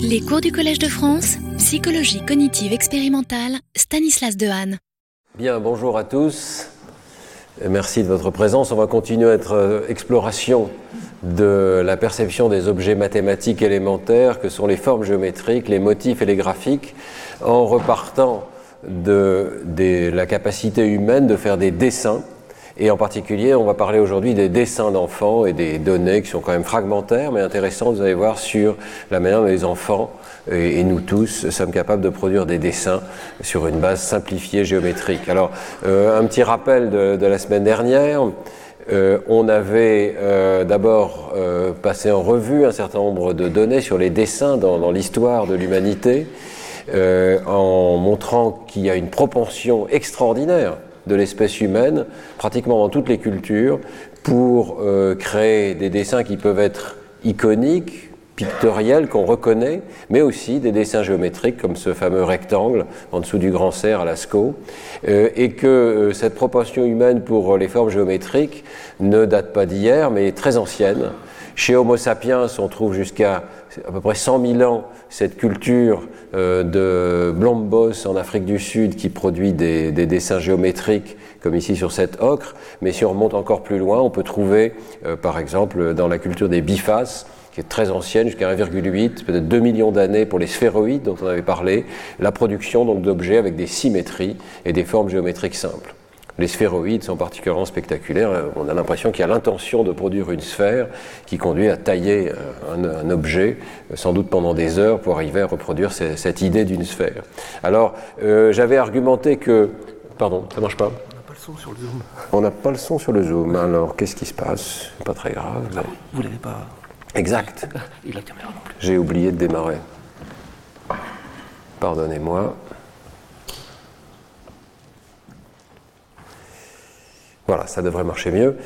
Les cours du Collège de France, psychologie cognitive expérimentale, Stanislas Dehaene. Bien, bonjour à tous. Merci de votre présence. On va continuer notre euh, exploration de la perception des objets mathématiques élémentaires que sont les formes géométriques, les motifs et les graphiques, en repartant de, de la capacité humaine de faire des dessins et en particulier, on va parler aujourd'hui des dessins d'enfants et des données qui sont quand même fragmentaires, mais intéressantes, vous allez voir, sur la manière dont les enfants et, nous tous sommes capables de produire des dessins sur une base simplifiée géométrique. Alors, euh, un petit rappel de, la semaine dernière. Euh, on avait euh, d'abord passé en revue un certain nombre de données sur les dessins dans, dans l'histoire de l'humanité, en montrant qu'il y a une propension extraordinaire de l'espèce humaine, pratiquement dans toutes les cultures, pour euh, créer des dessins qui peuvent être iconiques, pictoriels, qu'on reconnaît, mais aussi des dessins géométriques comme ce fameux rectangle en dessous du grand cerf à Lascaux, euh, et que euh, cette proportion humaine pour les formes géométriques ne date pas d'hier, mais est très ancienne. Chez Homo sapiens, on trouve jusqu'à à peu près 100 000 ans cette culture euh, de Blombos en Afrique du Sud qui produit des, dessins géométriques comme ici sur cette ocre, mais si on remonte encore plus loin, on peut trouver euh, par exemple dans la culture des bifaces, qui est très ancienne, jusqu'à 1,8, peut-être 2 millions d'années pour les sphéroïdes dont on avait parlé, la production donc d'objets avec des symétries et des formes géométriques simples. Les sphéroïdes sont particulièrement spectaculaires. On a l'impression qu'il y a l'intention de produire une sphère qui conduit à tailler un, objet, sans doute pendant des heures, pour arriver à reproduire cette idée d'une sphère. Alors, euh, j'avais argumenté que... Pardon, ça marche pas On n'a pas le son sur le zoom. On n'a pas le son sur le zoom. Alors, qu'est-ce qui se passe? Pas très grave. Ah, vous l'avez pas... Exact. Il la caméra non plus. J'ai oublié de démarrer. Pardonnez-moi. Voilà, ça devrait marcher mieux.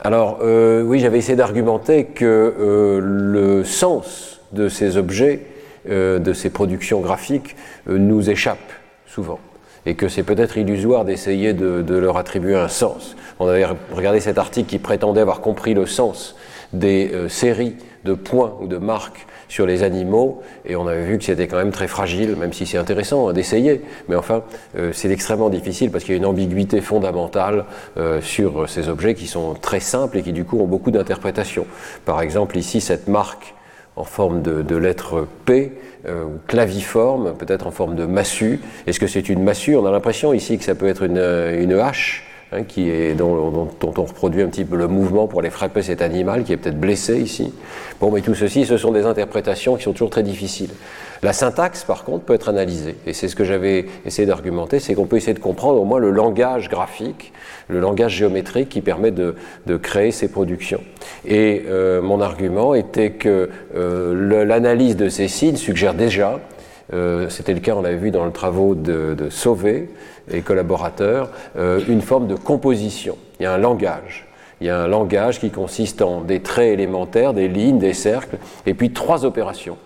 Alors, euh, oui, j'avais essayé d'argumenter que euh, le sens de ces objets, euh, de ces productions graphiques, nous échappe souvent. Et que c'est peut-être illusoire d'essayer de, de, leur attribuer un sens. On avait regardé cet article qui prétendait avoir compris le sens des séries de points ou de marques sur les animaux, et on avait vu que c'était quand même très fragile, même si c'est intéressant hein, d'essayer, mais enfin, euh, c'est extrêmement difficile parce qu'il y a une ambiguïté fondamentale euh, sur ces objets qui sont très simples et qui du coup ont beaucoup d'interprétations. Par exemple, ici, cette marque en forme de, lettre P, euh, claviforme, peut-être en forme de massue. Est-ce que c'est une massue? On a l'impression ici que ça peut être une, une hache. Hein, qui est, dont, on reproduit un petit peu le mouvement pour aller frapper cet animal qui est peut-être blessé ici. Bon, mais tout ceci, ce sont des interprétations qui sont toujours très difficiles. La syntaxe, par contre, peut être analysée. Et c'est ce que j'avais essayé d'argumenter, c'est qu'on peut essayer de comprendre au moins le langage graphique, le langage géométrique qui permet de, créer ces productions. Et euh, mon argument était que euh, l'analyse de ces signes suggère déjà euh, c'était le cas, on l'avait vu dans le travaux de, de Sauvé et collaborateurs, euh, une forme de composition. Il y a un langage. Il y a un langage qui consiste en des traits élémentaires, des lignes, des cercles, et puis trois opérations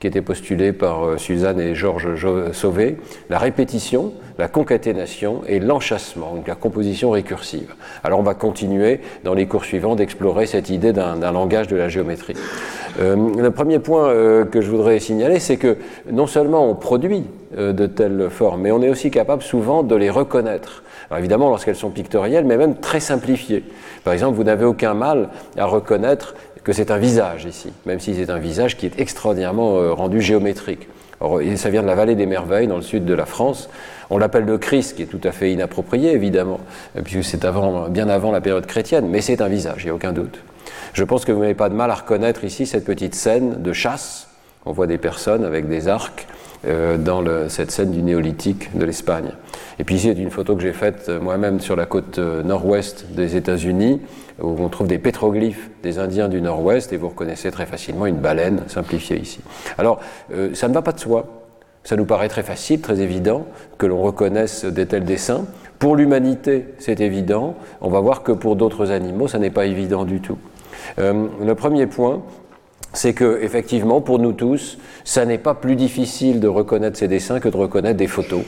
qui étaient postulées par euh, Suzanne et Georges Sauvé, la répétition, la concaténation et l'enchassement, donc la composition récursive. Alors on va continuer dans les cours suivants d'explorer cette idée d'un langage de la géométrie. Euh, le premier point que je voudrais signaler, c'est que non seulement on produit de telles formes, mais on est aussi capable souvent de les reconnaître. Alors évidemment lorsqu'elles sont pictorielles, mais même très simplifiées. Par exemple, vous n'avez aucun mal à reconnaître que c'est un visage ici, même si c'est un visage qui est extraordinairement rendu géométrique. Alors, ça vient de la vallée des merveilles, dans le sud de la France. On l'appelle le Christ, qui est tout à fait inapproprié, évidemment, puisque c'est bien avant la période chrétienne, mais c'est un visage, il n'y a aucun doute. Je pense que vous n'avez pas de mal à reconnaître ici cette petite scène de chasse. On voit des personnes avec des arcs euh, dans cette scène du néolithique de l'Espagne. Et puis ici, c'est une photo que j'ai faite euh, moi-même sur la côte euh, nord-ouest des États-Unis, où on trouve des pétroglyphes des Indiens du nord-ouest, et vous reconnaissez très facilement une baleine simplifiée ici. Alors, ça ne va pas de soi. Ça nous paraît très facile, très évident, que l'on reconnaisse des tels dessins. Pour l'humanité, c'est évident. On va voir que pour d'autres animaux, ça n'est pas évident du tout. Le premier point, c'est que effectivement, pour nous tous, ça n'est pas plus difficile de reconnaître ces dessins que de reconnaître des photos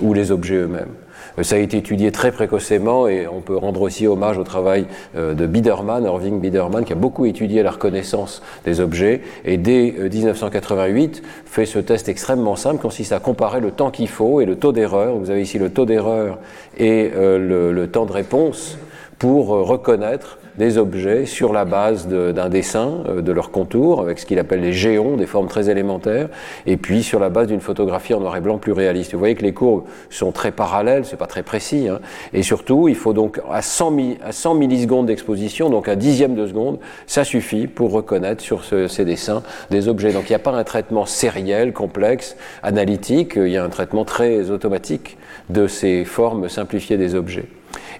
ou les objets eux-mêmes. Euh, ça a été étudié très précocement et on peut rendre aussi hommage au travail euh, de Biederman, Irving Biederman, qui a beaucoup étudié la reconnaissance des objets et dès 1988 fait ce test extrêmement simple, consiste à comparer le temps qu'il faut et le taux d'erreur. Vous avez ici le taux d'erreur et le, temps de réponse pour reconnaître des objets sur la base d'un dessin, euh, de leur contour, avec ce qu'il appelle les géons, des formes très élémentaires, et puis sur la base d'une photographie en noir et blanc plus réaliste. Vous voyez que les courbes sont très parallèles, c'est pas très précis, hein. et surtout, il faut donc à 100, à 100 millisecondes d'exposition, donc un dixième de seconde, ça suffit pour reconnaître sur ces dessins des objets. Donc il n'y a pas un traitement sériel, complexe, analytique, il y a un traitement très automatique de ces formes simplifiées des objets.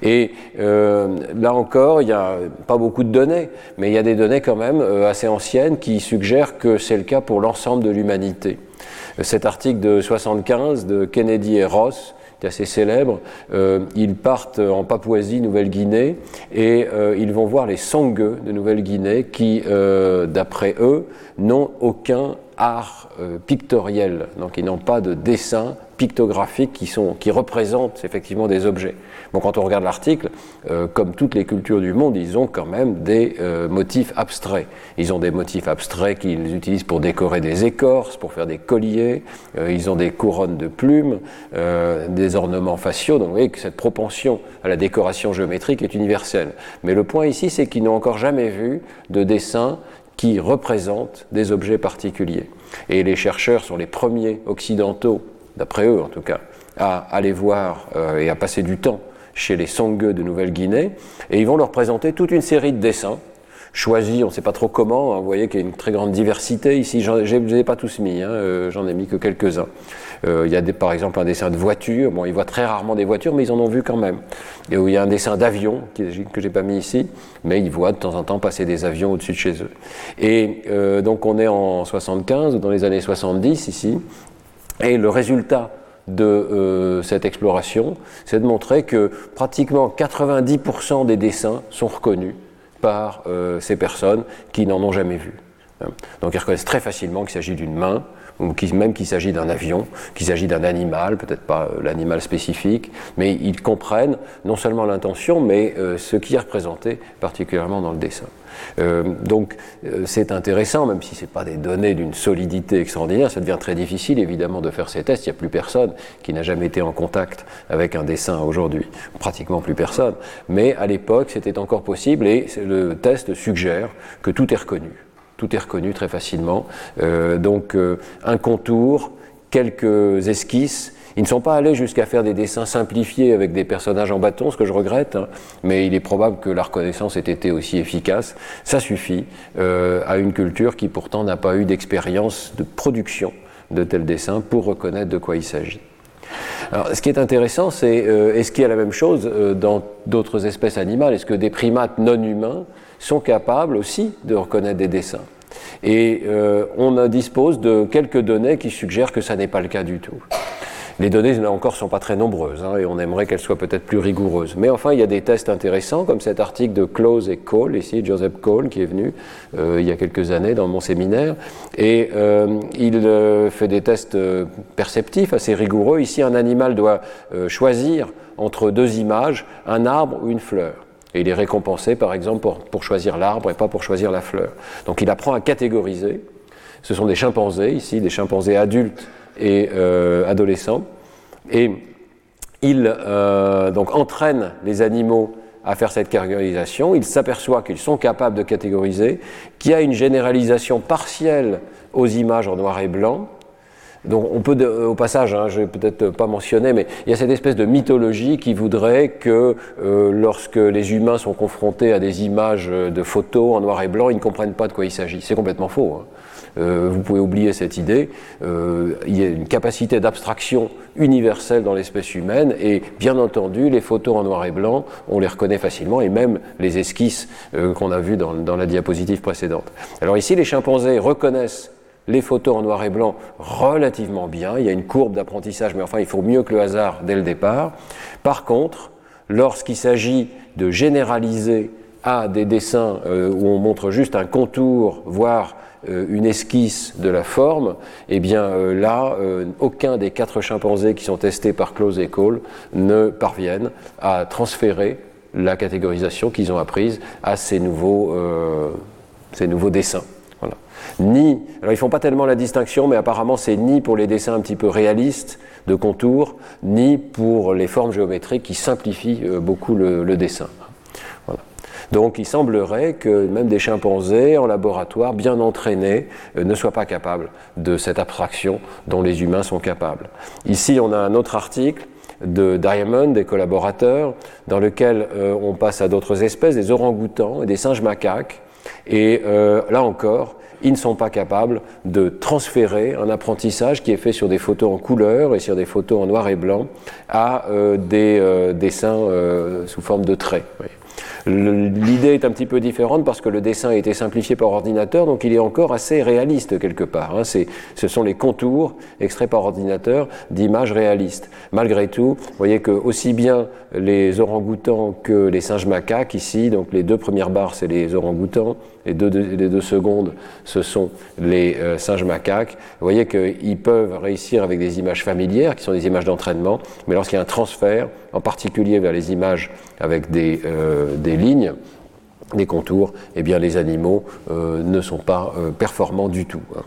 Et euh, là encore, il n'y a pas beaucoup de données, mais il y a des données quand même euh, assez anciennes qui suggèrent que c'est le cas pour l'ensemble de l'humanité. Cet article de 75 de Kennedy et Ross, qui est assez célèbre, euh, ils partent en Papouasie, Nouvelle-Guinée, et ils vont voir les Sangueux de Nouvelle-Guinée qui, d'après eux, n'ont aucun art pictoriel, donc ils n'ont pas de dessin pictographiques qui, sont, qui représentent effectivement des objets. Bon, quand on regarde l'article, euh, comme toutes les cultures du monde, ils ont quand même des euh, motifs abstraits. Ils ont des motifs abstraits qu'ils utilisent pour décorer des écorces, pour faire des colliers, euh, ils ont des couronnes de plumes, des ornements faciaux. Donc vous voyez que cette propension à la décoration géométrique est universelle. Mais le point ici, c'est qu'ils n'ont encore jamais vu de dessin qui représente des objets particuliers. Et les chercheurs sont les premiers occidentaux d'après eux en tout cas, à aller voir euh, et à passer du temps chez les Sangueux de Nouvelle-Guinée, et ils vont leur présenter toute une série de dessins, choisis, on ne sait pas trop comment, hein, vous voyez qu'il y a une très grande diversité. Ici, je ne les ai pas tous mis, hein, euh, j'en ai mis que quelques-uns. Euh, il y a par exemple un dessin de voiture, bon ils voient très rarement des voitures, mais ils en ont vu quand même. Et où il y a un dessin d'avion, que j'ai pas mis ici, mais ils voient de temps en temps passer des avions au-dessus de chez eux. Et donc on est en 75 ou dans les années 70 ici, et le résultat de euh, cette exploration, c'est de montrer que pratiquement 90% des dessins sont reconnus par euh, ces personnes qui n'en ont jamais vu. Donc ils reconnaissent très facilement qu'il s'agit d'une main, même qu'il s'agit d'un avion, qu'il s'agit d'un animal, peut-être pas euh, l'animal spécifique, mais ils comprennent non seulement l'intention, mais ce qui est représenté particulièrement dans le dessin. Euh, donc euh, c'est intéressant, même si ce n'est pas des données d'une solidité extraordinaire, ça devient très difficile évidemment de faire ces tests. Il n'y a plus personne qui n'a jamais été en contact avec un dessin aujourd'hui, pratiquement plus personne. Mais à l'époque, c'était encore possible et le test suggère que tout est reconnu. Tout est reconnu très facilement. Euh, donc un contour, quelques esquisses, ils ne sont pas allés jusqu'à faire des dessins simplifiés avec des personnages en bâton, ce que je regrette, hein, mais il est probable que la reconnaissance ait été aussi efficace. Ça suffit euh, à une culture qui pourtant n'a pas eu d'expérience de production de tels dessins pour reconnaître de quoi il s'agit. Alors, ce qui est intéressant, c'est euh, est-ce qu'il y a la même chose euh, dans d'autres espèces animales? Est-ce que des primates non humains sont capables aussi de reconnaître des dessins Et on dispose de quelques données qui suggèrent que ça n'est pas le cas du tout. Les données, là encore, sont pas très nombreuses, hein, et on aimerait qu'elles soient peut-être plus rigoureuses. Mais enfin, il y a des tests intéressants, comme cet article de Close et Cole, ici, Joseph Cole, qui est venu euh, il y a quelques années dans mon séminaire, et euh, il euh, fait des tests perceptifs assez rigoureux. Ici, un animal doit choisir entre deux images, un arbre ou une fleur. Et il est récompensé, par exemple, pour, choisir l'arbre et pas pour choisir la fleur. Donc il apprend à catégoriser. Ce sont des chimpanzés, ici, des chimpanzés adultes et euh, adolescent. Et il euh, donc entraîne les animaux à faire cette catégorisation. Il s'aperçoit qu'ils sont capables de catégoriser, qu'il y a une généralisation partielle aux images en noir et blanc. Donc on peut, au passage, hein, je vais peut-être pas mentionner, mais il y a cette espèce de mythologie qui voudrait que euh, lorsque les humains sont confrontés à des images de photos en noir et blanc, ils ne comprennent pas de quoi il s'agit. C'est complètement faux. Hein. Euh, vous pouvez oublier cette idée. Euh, il y a une capacité d'abstraction universelle dans l'espèce humaine et bien entendu, les photos en noir et blanc, on les reconnaît facilement et même les esquisses euh, qu'on a vues dans la diapositive précédente. Alors ici, les chimpanzés reconnaissent les photos en noir et blanc relativement bien. Il y a une courbe d'apprentissage, mais enfin, il faut mieux que le hasard dès le départ. Par contre, lorsqu'il s'agit de généraliser à des dessins où on montre juste un contour, voire une esquisse de la forme, eh bien là, aucun des quatre chimpanzés qui sont testés par Close et Cole ne parviennent à transférer la catégorisation qu'ils ont apprise à ces nouveaux dessins. Ni, alors ils font pas tellement la distinction, mais apparemment c'est ni pour les dessins un petit peu réalistes de contours, ni pour les formes géométriques qui simplifient euh, beaucoup le, dessin. Donc il semblerait que même des chimpanzés en laboratoire bien entraînés euh, ne soient pas capables de cette abstraction dont les humains sont capables. Ici on a un autre article de Diamond, des collaborateurs, dans lequel euh, on passe à d'autres espèces, des orang-outans et des singes macaques, et là encore, ils ne sont pas capables de transférer un apprentissage qui est fait sur des photos en couleur et sur des photos en noir et blanc à euh, des euh, dessins sous forme de traits. L'idée est un petit peu différente parce que le dessin a été simplifié par ordinateur, donc il est encore assez réaliste quelque part. Hein. Ce sont les contours extraits par ordinateur d'images réalistes. Malgré tout, vous voyez que aussi bien les orang-outans que les singes macaques ici, donc les deux premières barres c'est les orang-outans, les deux, secondes ce sont les euh, singes macaques. Vous voyez qu'ils peuvent réussir avec des images familières qui sont des images d'entraînement, mais lorsqu'il y a un transfert, en particulier vers les images avec des, euh, des lignes, des contours, eh bien les animaux euh, ne sont pas performants du tout. Hein.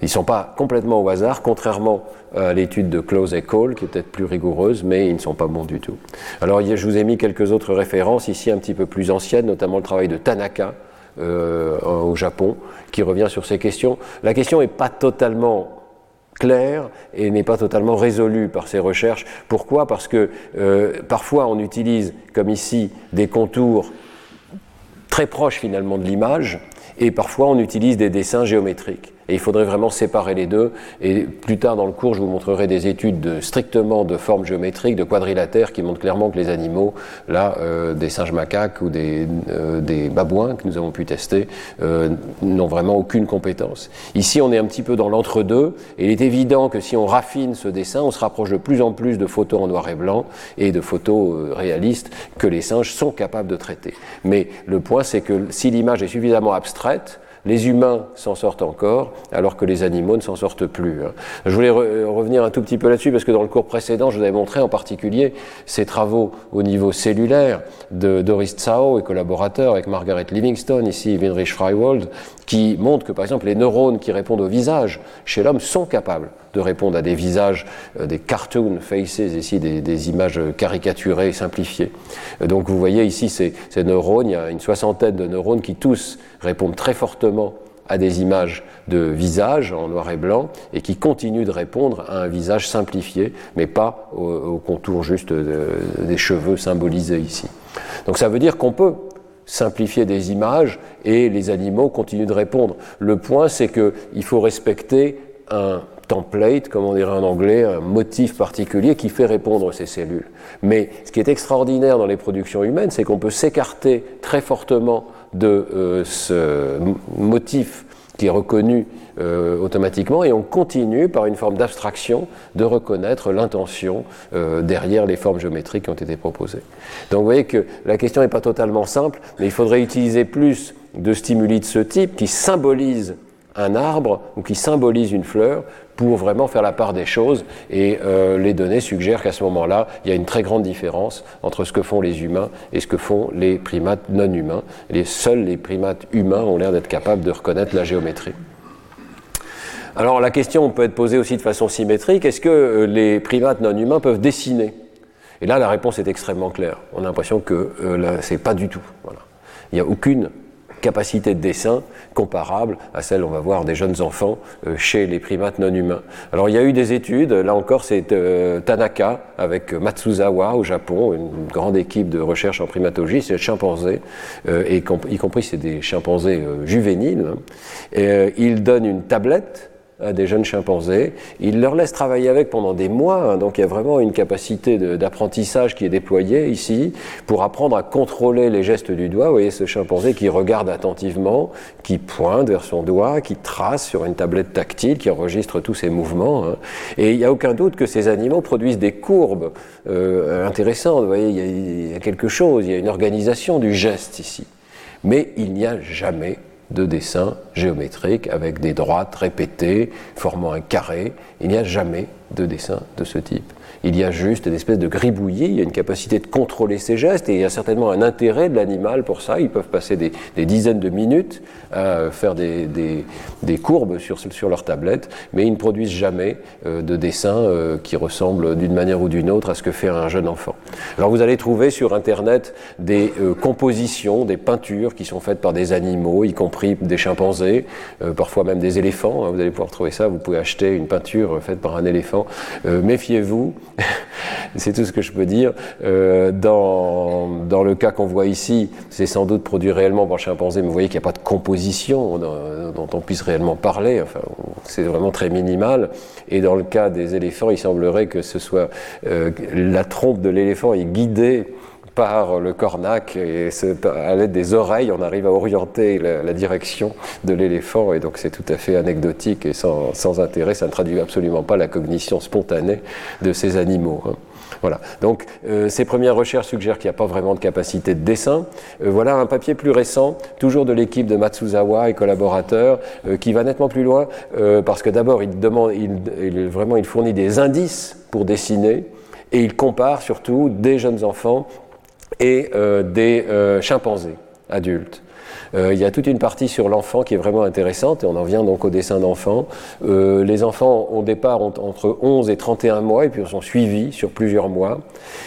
Ils ne sont pas complètement au hasard, contrairement à l'étude de Close et Cole, qui est peut-être plus rigoureuse, mais ils ne sont pas bons du tout. Alors je vous ai mis quelques autres références ici un petit peu plus anciennes, notamment le travail de Tanaka au Japon, qui revient sur ces questions. La question n'est pas totalement clair et n'est pas totalement résolu par ces recherches. Pourquoi? Parce que euh, parfois on utilise, comme ici, des contours très proches finalement de l'image, et parfois on utilise des dessins géométriques. Il faudrait vraiment séparer les deux. Et plus tard dans le cours, je vous montrerai des études de, strictement de formes géométriques, de quadrilatères, qui montrent clairement que les animaux, là, euh, des singes macaques ou des, euh, des, babouins que nous avons pu tester, euh, n'ont vraiment aucune compétence. Ici, on est un petit peu dans l'entre-deux. Et il est évident que si on raffine ce dessin, on se rapproche de plus en plus de photos en noir et blanc et de photos réalistes que les singes sont capables de traiter. Mais le point, c'est que si l'image est suffisamment abstraite, les humains s'en sortent encore, alors que les animaux ne s'en sortent plus. Hein. Je voulais revenir un tout petit peu là-dessus, parce que dans le cours précédent, je vous avais montré en particulier ces travaux au niveau cellulaire de Doris Tsao et collaborateurs avec Margaret Livingstone, ici Winrich Freiwald, qui montrent que par exemple les neurones qui répondent au visage chez l'homme sont capables de répondre à des visages, euh, des cartoon faces, ici des, images caricaturées, simplifiées. Donc vous voyez ici ces, ces neurones, il y a une soixantaine de neurones qui tous répondent très fortement à des images de visage en noir et blanc et qui continuent de répondre à un visage simplifié, mais pas au, contour juste des cheveux symbolisés ici. Donc ça veut dire qu'on peut simplifier des images et les animaux continuent de répondre. Le point, c'est qu'il faut respecter un template, comme on dirait en anglais, un motif particulier qui fait répondre ces cellules. Mais ce qui est extraordinaire dans les productions humaines, c'est qu'on peut s'écarter très fortement de euh, ce motif qui est reconnu euh, automatiquement et on continue par une forme d'abstraction de reconnaître l'intention euh, derrière les formes géométriques qui ont été proposées. Donc vous voyez que la question n'est pas totalement simple, mais il faudrait utiliser plus de stimuli de ce type qui symbolisent un arbre ou qui symbolisent une fleur pour vraiment faire la part des choses. Et euh, les données suggèrent qu'à ce moment-là, il y a une très grande différence entre ce que font les humains et ce que font les primates non humains. Les, seuls les primates humains ont l'air d'être capables de reconnaître la géométrie. Alors la question peut être posée aussi de façon symétrique, est-ce que euh, les primates non humains peuvent dessiner? Et là, la réponse est extrêmement claire. On a l'impression que euh, c'est pas du tout. Il n'y a aucune capacité de dessin comparable à celle, on va voir, des jeunes enfants euh, chez les primates non humains. Alors il y a eu des études, là encore c'est euh, Tanaka avec Matsuzawa au Japon, une grande équipe de recherche en primatologie, c'est chimpanzés, euh, et y compris c'est des chimpanzés juvéniles. Hein. Et, ils donnent une tablette à des jeunes chimpanzés. Il leur laisse travailler avec pendant des mois, hein, donc il y a vraiment une capacité d'apprentissage qui est déployée ici pour apprendre à contrôler les gestes du doigt. Vous voyez ce chimpanzé qui regarde attentivement, qui pointe vers son doigt, qui trace sur une tablette tactile, qui enregistre tous ses mouvements. Hein. Et il n'y a aucun doute que ces animaux produisent des courbes euh, intéressantes. Vous voyez, il y, a, il y a quelque chose, il y a une organisation du geste ici. Mais il n'y a jamais de dessin géométrique avec des droites répétées formant un carré. Il n'y a jamais de dessin de ce type. Il y a juste une espèce de gribouillis, il y a une capacité de contrôler ses gestes et il y a certainement un intérêt de l'animal pour ça. Ils peuvent passer des, dizaines de minutes à faire des, courbes sur, leur tablette, mais ils ne produisent jamais euh, de dessins euh, qui ressemblent d'une manière ou d'une autre à ce que fait un jeune enfant. Alors vous allez trouver sur Internet des euh, compositions, des peintures qui sont faites par des animaux, y compris des chimpanzés, parfois même des éléphants. Hein. vous allez pouvoir trouver ça. Vous pouvez acheter une peinture faite par un éléphant. méfiez-vous. c'est tout ce que je peux dire. Euh, dans, dans, le cas qu'on voit ici, c'est sans doute produit réellement par chimpanzé, mais vous voyez qu'il n'y a pas de composition dont, on puisse réellement parler. Enfin, c'est vraiment très minimal. Et dans le cas des éléphants, il semblerait que ce soit euh, la trompe de l'éléphant est guidée par le cornac et à l'aide des oreilles, on arrive à orienter la, direction de l'éléphant et donc c'est tout à fait anecdotique et sans, intérêt. Ça ne traduit absolument pas la cognition spontanée de ces animaux. Hein. Voilà. Donc euh, ces premières recherches suggèrent qu'il n'y a pas vraiment de capacité de dessin. Euh, voilà un papier plus récent, toujours de l'équipe de Matsuzawa et collaborateurs, euh, qui va nettement plus loin parce que d'abord il, vraiment il fournit des indices pour dessiner et il compare surtout des jeunes enfants et euh, des euh, chimpanzés adultes. Euh, il y a toute une partie sur l'enfant qui est vraiment intéressante, et on en vient donc au dessin d'enfants. les enfants, au départ, ont entre 11 et 31 mois, et puis sont suivis sur plusieurs mois.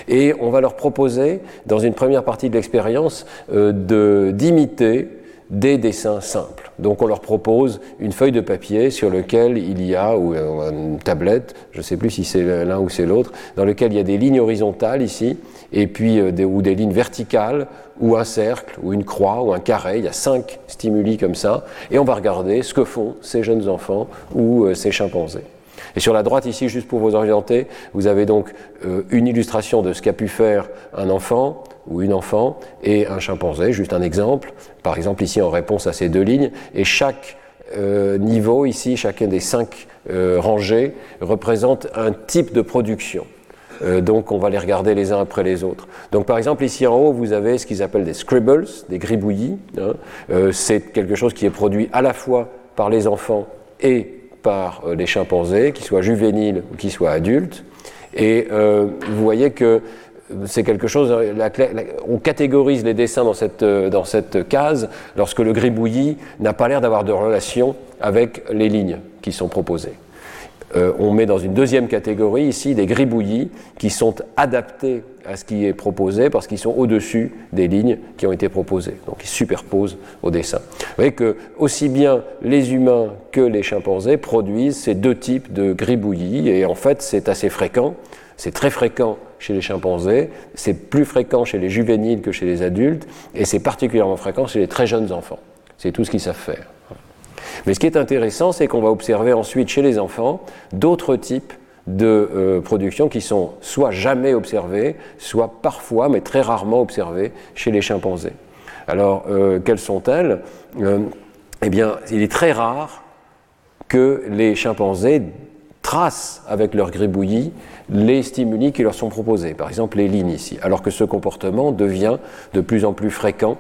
Et on va leur proposer, dans une première partie de l'expérience, d'imiter des dessins simples. Donc on leur propose une feuille de papier sur lequel il y a, ou une tablette, je ne sais plus si c'est l'un ou c'est l'autre, dans lequel il y a des lignes horizontales ici, et puis euh, des, ou des lignes verticales, ou un cercle, ou une croix, ou un carré. Il y a cinq stimuli comme ça, et on va regarder ce que font ces jeunes enfants ou euh, ces chimpanzés. Et sur la droite ici, juste pour vous orienter, vous avez donc euh, une illustration de ce qu'a pu faire un enfant ou une enfant et un chimpanzé, juste un exemple. Par exemple ici en réponse à ces deux lignes, et chaque niveau ici, chacun des cinq rangées représente un type de production. Euh, donc on va les regarder les uns après les autres. Donc par exemple ici en haut vous avez ce qu'ils appellent des scribbles, des gribouillis. Hein. Euh, c'est quelque chose qui est produit à la fois par les enfants et par euh, les chimpanzés, qu'ils soient juvéniles ou qu'ils soient adultes. Et vous voyez que c'est quelque chose, on catégorise les dessins dans cette, dans cette case lorsque le gribouillis n'a pas l'air d'avoir de relation avec les lignes qui sont proposées. Euh, on met dans une deuxième catégorie ici des gribouillis qui sont adaptés à ce qui est proposé parce qu'ils sont au-dessus des lignes qui ont été proposées. Donc ils superposent au dessin. Vous voyez que aussi bien les humains que les chimpanzés produisent ces deux types de gribouillis et en fait c'est assez fréquent. C'est très fréquent chez les chimpanzés, c'est plus fréquent chez les juvéniles que chez les adultes et c'est particulièrement fréquent chez les très jeunes enfants. C'est tout ce qu'ils savent faire. Mais ce qui est intéressant, c'est qu'on va observer ensuite chez les enfants d'autres types de euh, productions qui sont soit jamais observées, soit parfois, mais très rarement observées chez les chimpanzés. Alors, euh, quelles sont-elles? Euh, Eh bien, il est très rare que les chimpanzés tracent avec leur gribouillis les stimuli qui leur sont proposés, par exemple les lignes ici, alors que ce comportement devient de plus en plus fréquent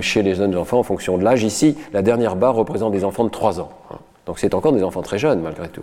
chez les jeunes enfants en fonction de l'âge. Ici, la dernière barre représente des enfants de 3 ans. Hein. Donc c'est encore des enfants très jeunes malgré tout.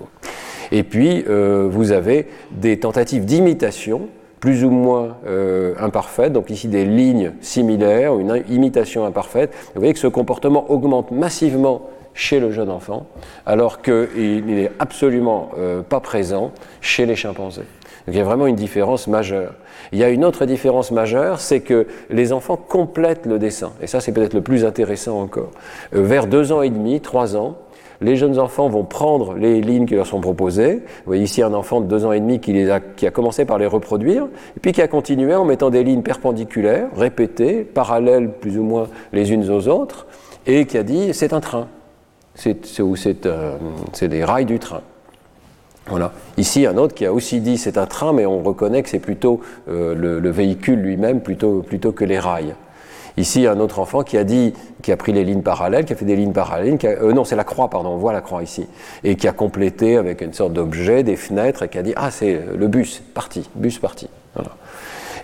Et puis, euh, vous avez des tentatives d'imitation plus ou moins euh, imparfaites, donc ici des lignes similaires, une imitation imparfaite. Vous voyez que ce comportement augmente massivement chez le jeune enfant, alors qu'il n'est absolument pas présent chez les chimpanzés. Donc il y a vraiment une différence majeure. Il y a une autre différence majeure, c'est que les enfants complètent le dessin. Et ça, c'est peut-être le plus intéressant encore. Euh, vers deux ans et demi, trois ans, les jeunes enfants vont prendre les lignes qui leur sont proposées. Vous voyez ici un enfant de deux ans et demi qui, a, commencé par les reproduire, et puis qui a continué en mettant des lignes perpendiculaires, répétées, parallèles plus ou moins les unes aux autres, et qui a dit c'est un train. C'est, euh, c'est des rails du train. Voilà. Ici, un autre qui a aussi dit c'est un train, mais on reconnaît que c'est plutôt euh, le, véhicule lui-même plutôt, plutôt que les rails. Ici, un autre enfant qui a dit, qui a pris les lignes parallèles, qui a fait des lignes parallèles, euh, non, c'est la croix, pardon, on voit la croix ici, et qui a complété avec une sorte d'objet, des fenêtres, et qui a dit ah c'est le bus, parti, bus parti.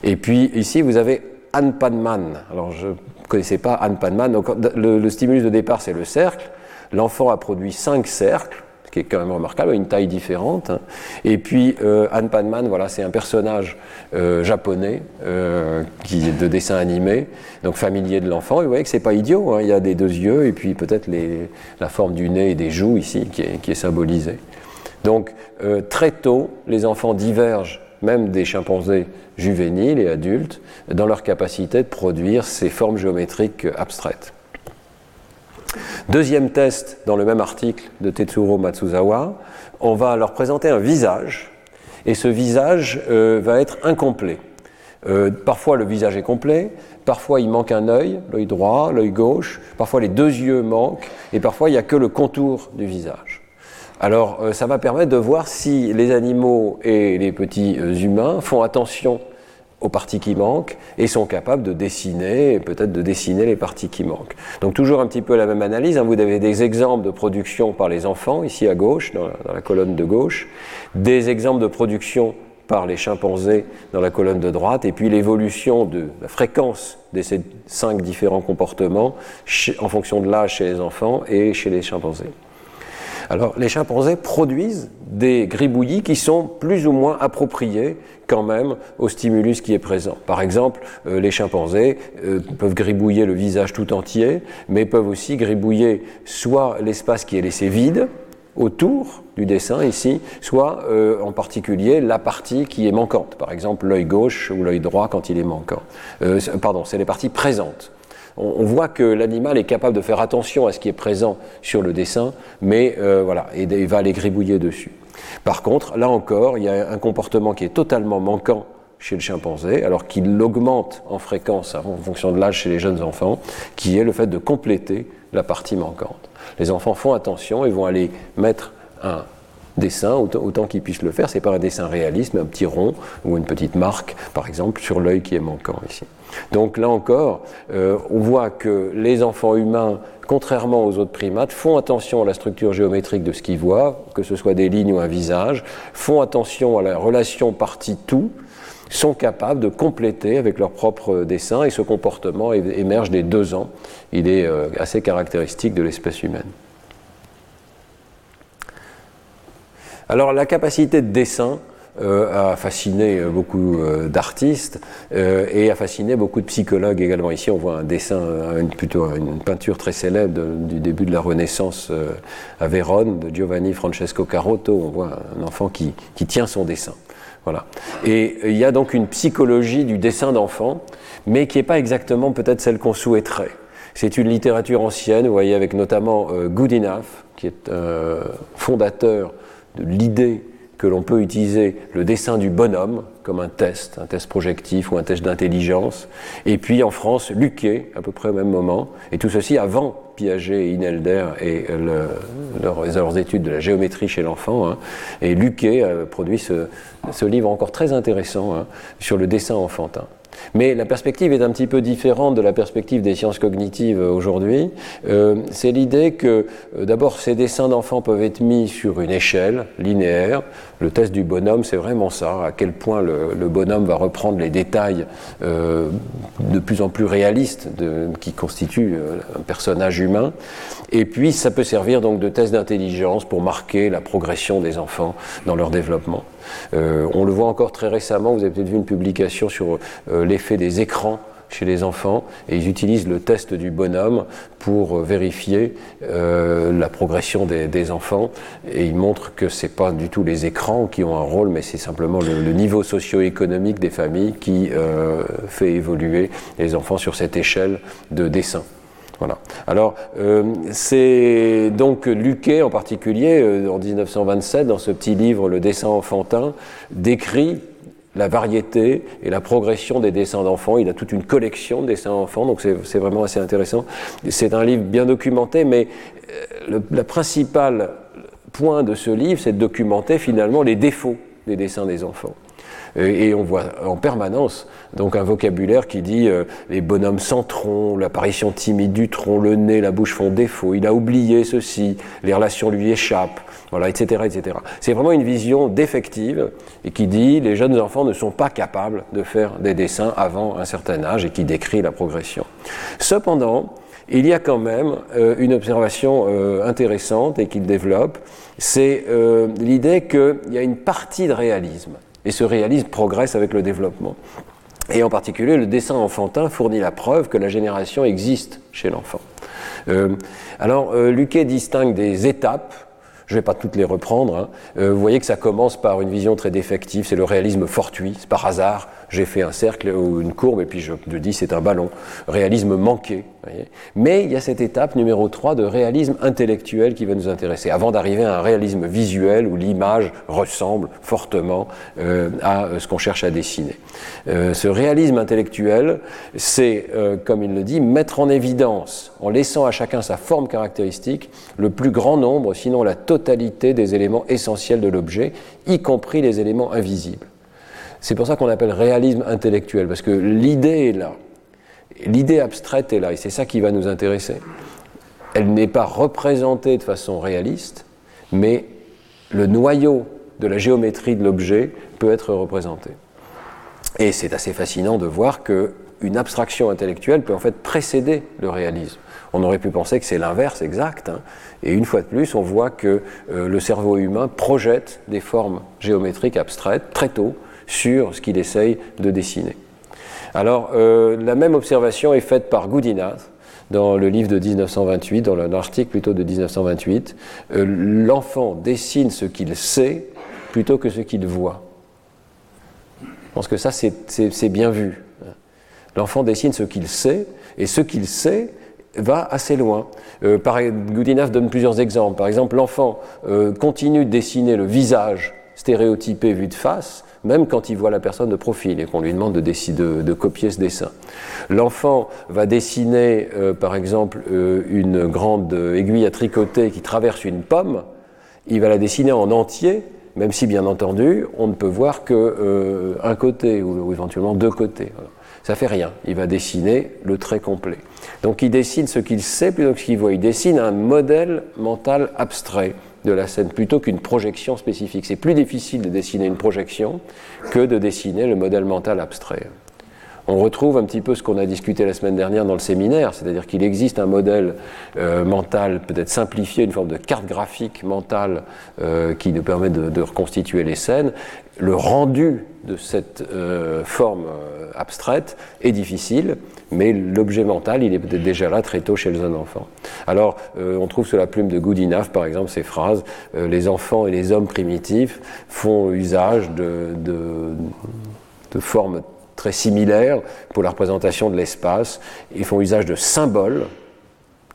Et puis ici, vous avez Anne Panman. Alors je ne connaissais pas Anne Panman. Donc, le, le stimulus de départ, c'est le cercle. L'enfant a produit cinq cercles qui est quand même remarquable, une taille différente. Et puis euh, Anne Panman, voilà, c'est un personnage euh, japonais euh, qui est de dessin animé, donc familier de l'enfant. Et vous voyez que c'est pas idiot. Hein. il y a des deux yeux et puis peut-être la forme du nez et des joues ici qui est symbolisée. Donc très tôt, les enfants divergent même des chimpanzés juvéniles et adultes, dans leur capacité de produire ces formes géométriques abstraites. Deuxième test dans le même article de Tetsuro Matsuzawa, on va leur présenter un visage et ce visage euh, va être incomplet. Euh, parfois le visage est complet, parfois il manque un œil, l'œil droit, l'œil gauche, parfois les deux yeux manquent et parfois il n'y a que le contour du visage. Alors euh, ça va permettre de voir si les animaux et les petits humains font attention aux parties qui manquent et sont capables de dessiner, peut-être de dessiner les parties qui manquent. Donc toujours un petit peu la même analyse, hein. vous avez des exemples de production par les enfants, ici à gauche, dans la, colonne de gauche, des exemples de production par les chimpanzés dans la colonne de droite, et puis l'évolution de la fréquence de ces cinq différents comportements en fonction de l'âge chez les enfants et chez les chimpanzés. Alors, les chimpanzés produisent des gribouillis qui sont plus ou moins appropriés quand même au stimulus qui est présent. Par exemple, euh, les chimpanzés euh, peuvent gribouiller le visage tout entier, mais peuvent aussi gribouiller soit l'espace qui est laissé vide, autour du dessin ici, soit euh, en particulier la partie qui est manquante, par exemple l'œil gauche ou l'œil droit quand il est manquant. pardon, c'est les parties présentes on, voit que l'animal est capable de faire attention à ce qui est présent sur le dessin, mais euh, voilà, et il va aller gribouiller dessus. Par contre, là encore, il y a un comportement qui est totalement manquant chez le chimpanzé, alors qu'il augmente en fréquence en fonction de l'âge chez les jeunes enfants, qui est le fait de compléter la partie manquante. Les enfants font attention et vont aller mettre un dessin autant, qu'ils puissent le faire. C'est pas un dessin réaliste, mais un petit rond ou une petite marque, par exemple, sur l'œil qui est manquant ici. Donc là encore, euh, on voit que les enfants humains, contrairement aux autres primates, font attention à la structure géométrique de ce qu'ils voient, que ce soit des lignes ou un visage, font attention à la relation partie-tout, sont capables de compléter avec leur propre dessin et ce comportement émerge des deux ans. Il est euh, assez caractéristique de l'espèce humaine. Alors la capacité de dessin, a fasciné euh, beaucoup euh, d'artistes et a fasciné beaucoup de psychologues également. Ici, on voit un dessin, plutôt une peinture très célèbre du début de la Renaissance à Vérone de Giovanni Francesco Carotto. On voit un enfant qui, qui tient son dessin. Voilà. Et il y a donc une psychologie du dessin d'enfant, mais qui n'est pas exactement peut-être celle qu'on souhaiterait. C'est une littérature ancienne, vous voyez, avec notamment Good Enough, qui est fondateur de l'idée que l'on peut utiliser le dessin du bonhomme comme un test, un test projectif ou un test d'intelligence. Et puis en France, Luquet, à peu près au même moment, et tout ceci avant Piaget et Inelder et leurs, études de la géométrie chez l'enfant. Hein. Et Luquet a produit ce, livre encore très intéressant hein, sur le dessin enfantin. Mais la perspective est un petit peu différente de la perspective des sciences cognitives aujourd'hui. Euh, c'est l'idée que euh, d'abord ces dessins d'enfants peuvent être mis sur une échelle linéaire. Le test du bonhomme, c'est vraiment ça, à quel point le, bonhomme va reprendre les détails euh, de plus en plus réalistes qui constituent un personnage humain. Et puis ça peut servir donc de test d'intelligence pour marquer la progression des enfants dans leur développement. Euh, on le voit encore très récemment, vous avez peut-être vu une publication sur euh, l'effet des écrans chez les enfants et ils utilisent le test du bonhomme pour euh, vérifier la progression des, enfants et ils montrent que ce n'est pas du tout les écrans qui ont un rôle mais c'est simplement le, le, niveau socio-économique des familles qui fait évoluer les enfants sur cette échelle de dessin. Voilà. Alors, euh, c'est donc Luquet en particulier, euh, en 1927, dans ce petit livre Le dessin enfantin, décrit la variété et la progression des dessins d'enfants. Il a toute une collection de dessins d'enfants, donc c'est vraiment assez intéressant. C'est un livre bien documenté, mais euh, le, principal point de ce livre, c'est de documenter finalement les défauts des dessins des enfants. Et on voit en permanence donc un vocabulaire qui dit euh, les bonhommes sans tronc, l'apparition timide du tronc, le nez, la bouche font défaut, il a oublié ceci, les relations lui échappent, voilà, etc., etc. C'est vraiment une vision défective et qui dit les jeunes enfants ne sont pas capables de faire des dessins avant un certain âge et qui décrit la progression. Cependant, il y a quand même euh, une observation euh, intéressante et qu'il développe, c'est l'idée qu'il y a une partie de réalisme et ce réalisme progresse avec le développement. Et en particulier, le dessin enfantin fournit la preuve que la génération existe chez l'enfant. Euh, alors, euh, Luquet distingue des étapes je ne vais pas toutes les reprendre. Hein. Euh, vous voyez que ça commence par une vision très défective, c'est le réalisme fortuit, c'est par hasard, j'ai fait un cercle ou une courbe et puis je, dis c'est un ballon. Réalisme manqué. Mais il y a cette étape numéro 3 de réalisme intellectuel qui va nous intéresser, avant d'arriver à un réalisme visuel où l'image ressemble fortement euh, à euh, ce qu'on cherche à dessiner. ce réalisme intellectuel, c'est, comme il le dit, mettre en évidence, en laissant à chacun sa forme caractéristique, le plus grand nombre, sinon la totalité des éléments essentiels de l'objet, y compris les éléments invisibles. C'est pour ça qu'on appelle réalisme intellectuel, parce que l'idée est là. L'idée abstraite est là, et c'est ça qui va nous intéresser. Elle n'est pas représentée de façon réaliste, mais le noyau de la géométrie de l'objet peut être représenté. Et c'est assez fascinant de voir qu'une abstraction intellectuelle peut en fait précéder le réalisme. On aurait pu penser que c'est l'inverse exact. Hein. Et une fois de plus, on voit que euh, le cerveau humain projette des formes géométriques abstraites très tôt sur ce qu'il essaye de dessiner. Alors, euh, la même observation est faite par Goudinath dans le livre de 1928, dans un article plutôt de 1928. Euh, l'enfant dessine ce qu'il sait plutôt que ce qu'il voit. Je pense que ça, c'est bien vu. L'enfant dessine ce qu'il sait, et ce qu'il sait, va assez loin. Euh, donne plusieurs exemples. Par exemple, l'enfant euh, continue de dessiner le visage stéréotypé vu de face, même quand il voit la personne de profil et qu'on lui demande de, de, copier ce dessin. L'enfant va dessiner, euh, par exemple, une grande aiguille à tricoter qui traverse une pomme. Il va la dessiner en entier, même si, bien entendu, on ne peut voir que un côté ou, éventuellement deux côtés. Ça fait rien. Il va dessiner le trait complet. Donc il dessine ce qu'il sait plutôt que ce qu'il voit. Il dessine un modèle mental abstrait de la scène plutôt qu'une projection spécifique. C'est plus difficile de dessiner une projection que de dessiner le modèle mental abstrait. On retrouve un petit peu ce qu'on a discuté la semaine dernière dans le séminaire, c'est-à-dire qu'il existe un modèle euh, mental peut-être simplifié, une forme de carte graphique mentale euh, qui nous permet de, reconstituer les scènes. Le rendu de cette euh, forme abstraite est difficile, mais l'objet mental, il est peut-être déjà là très tôt chez le jeune enfant. Alors, euh, on trouve sur la plume de Goodenough, par exemple, ces phrases euh, Les enfants et les hommes primitifs font usage de, de, formes très similaires pour la représentation de l'espace. Ils font usage de symboles.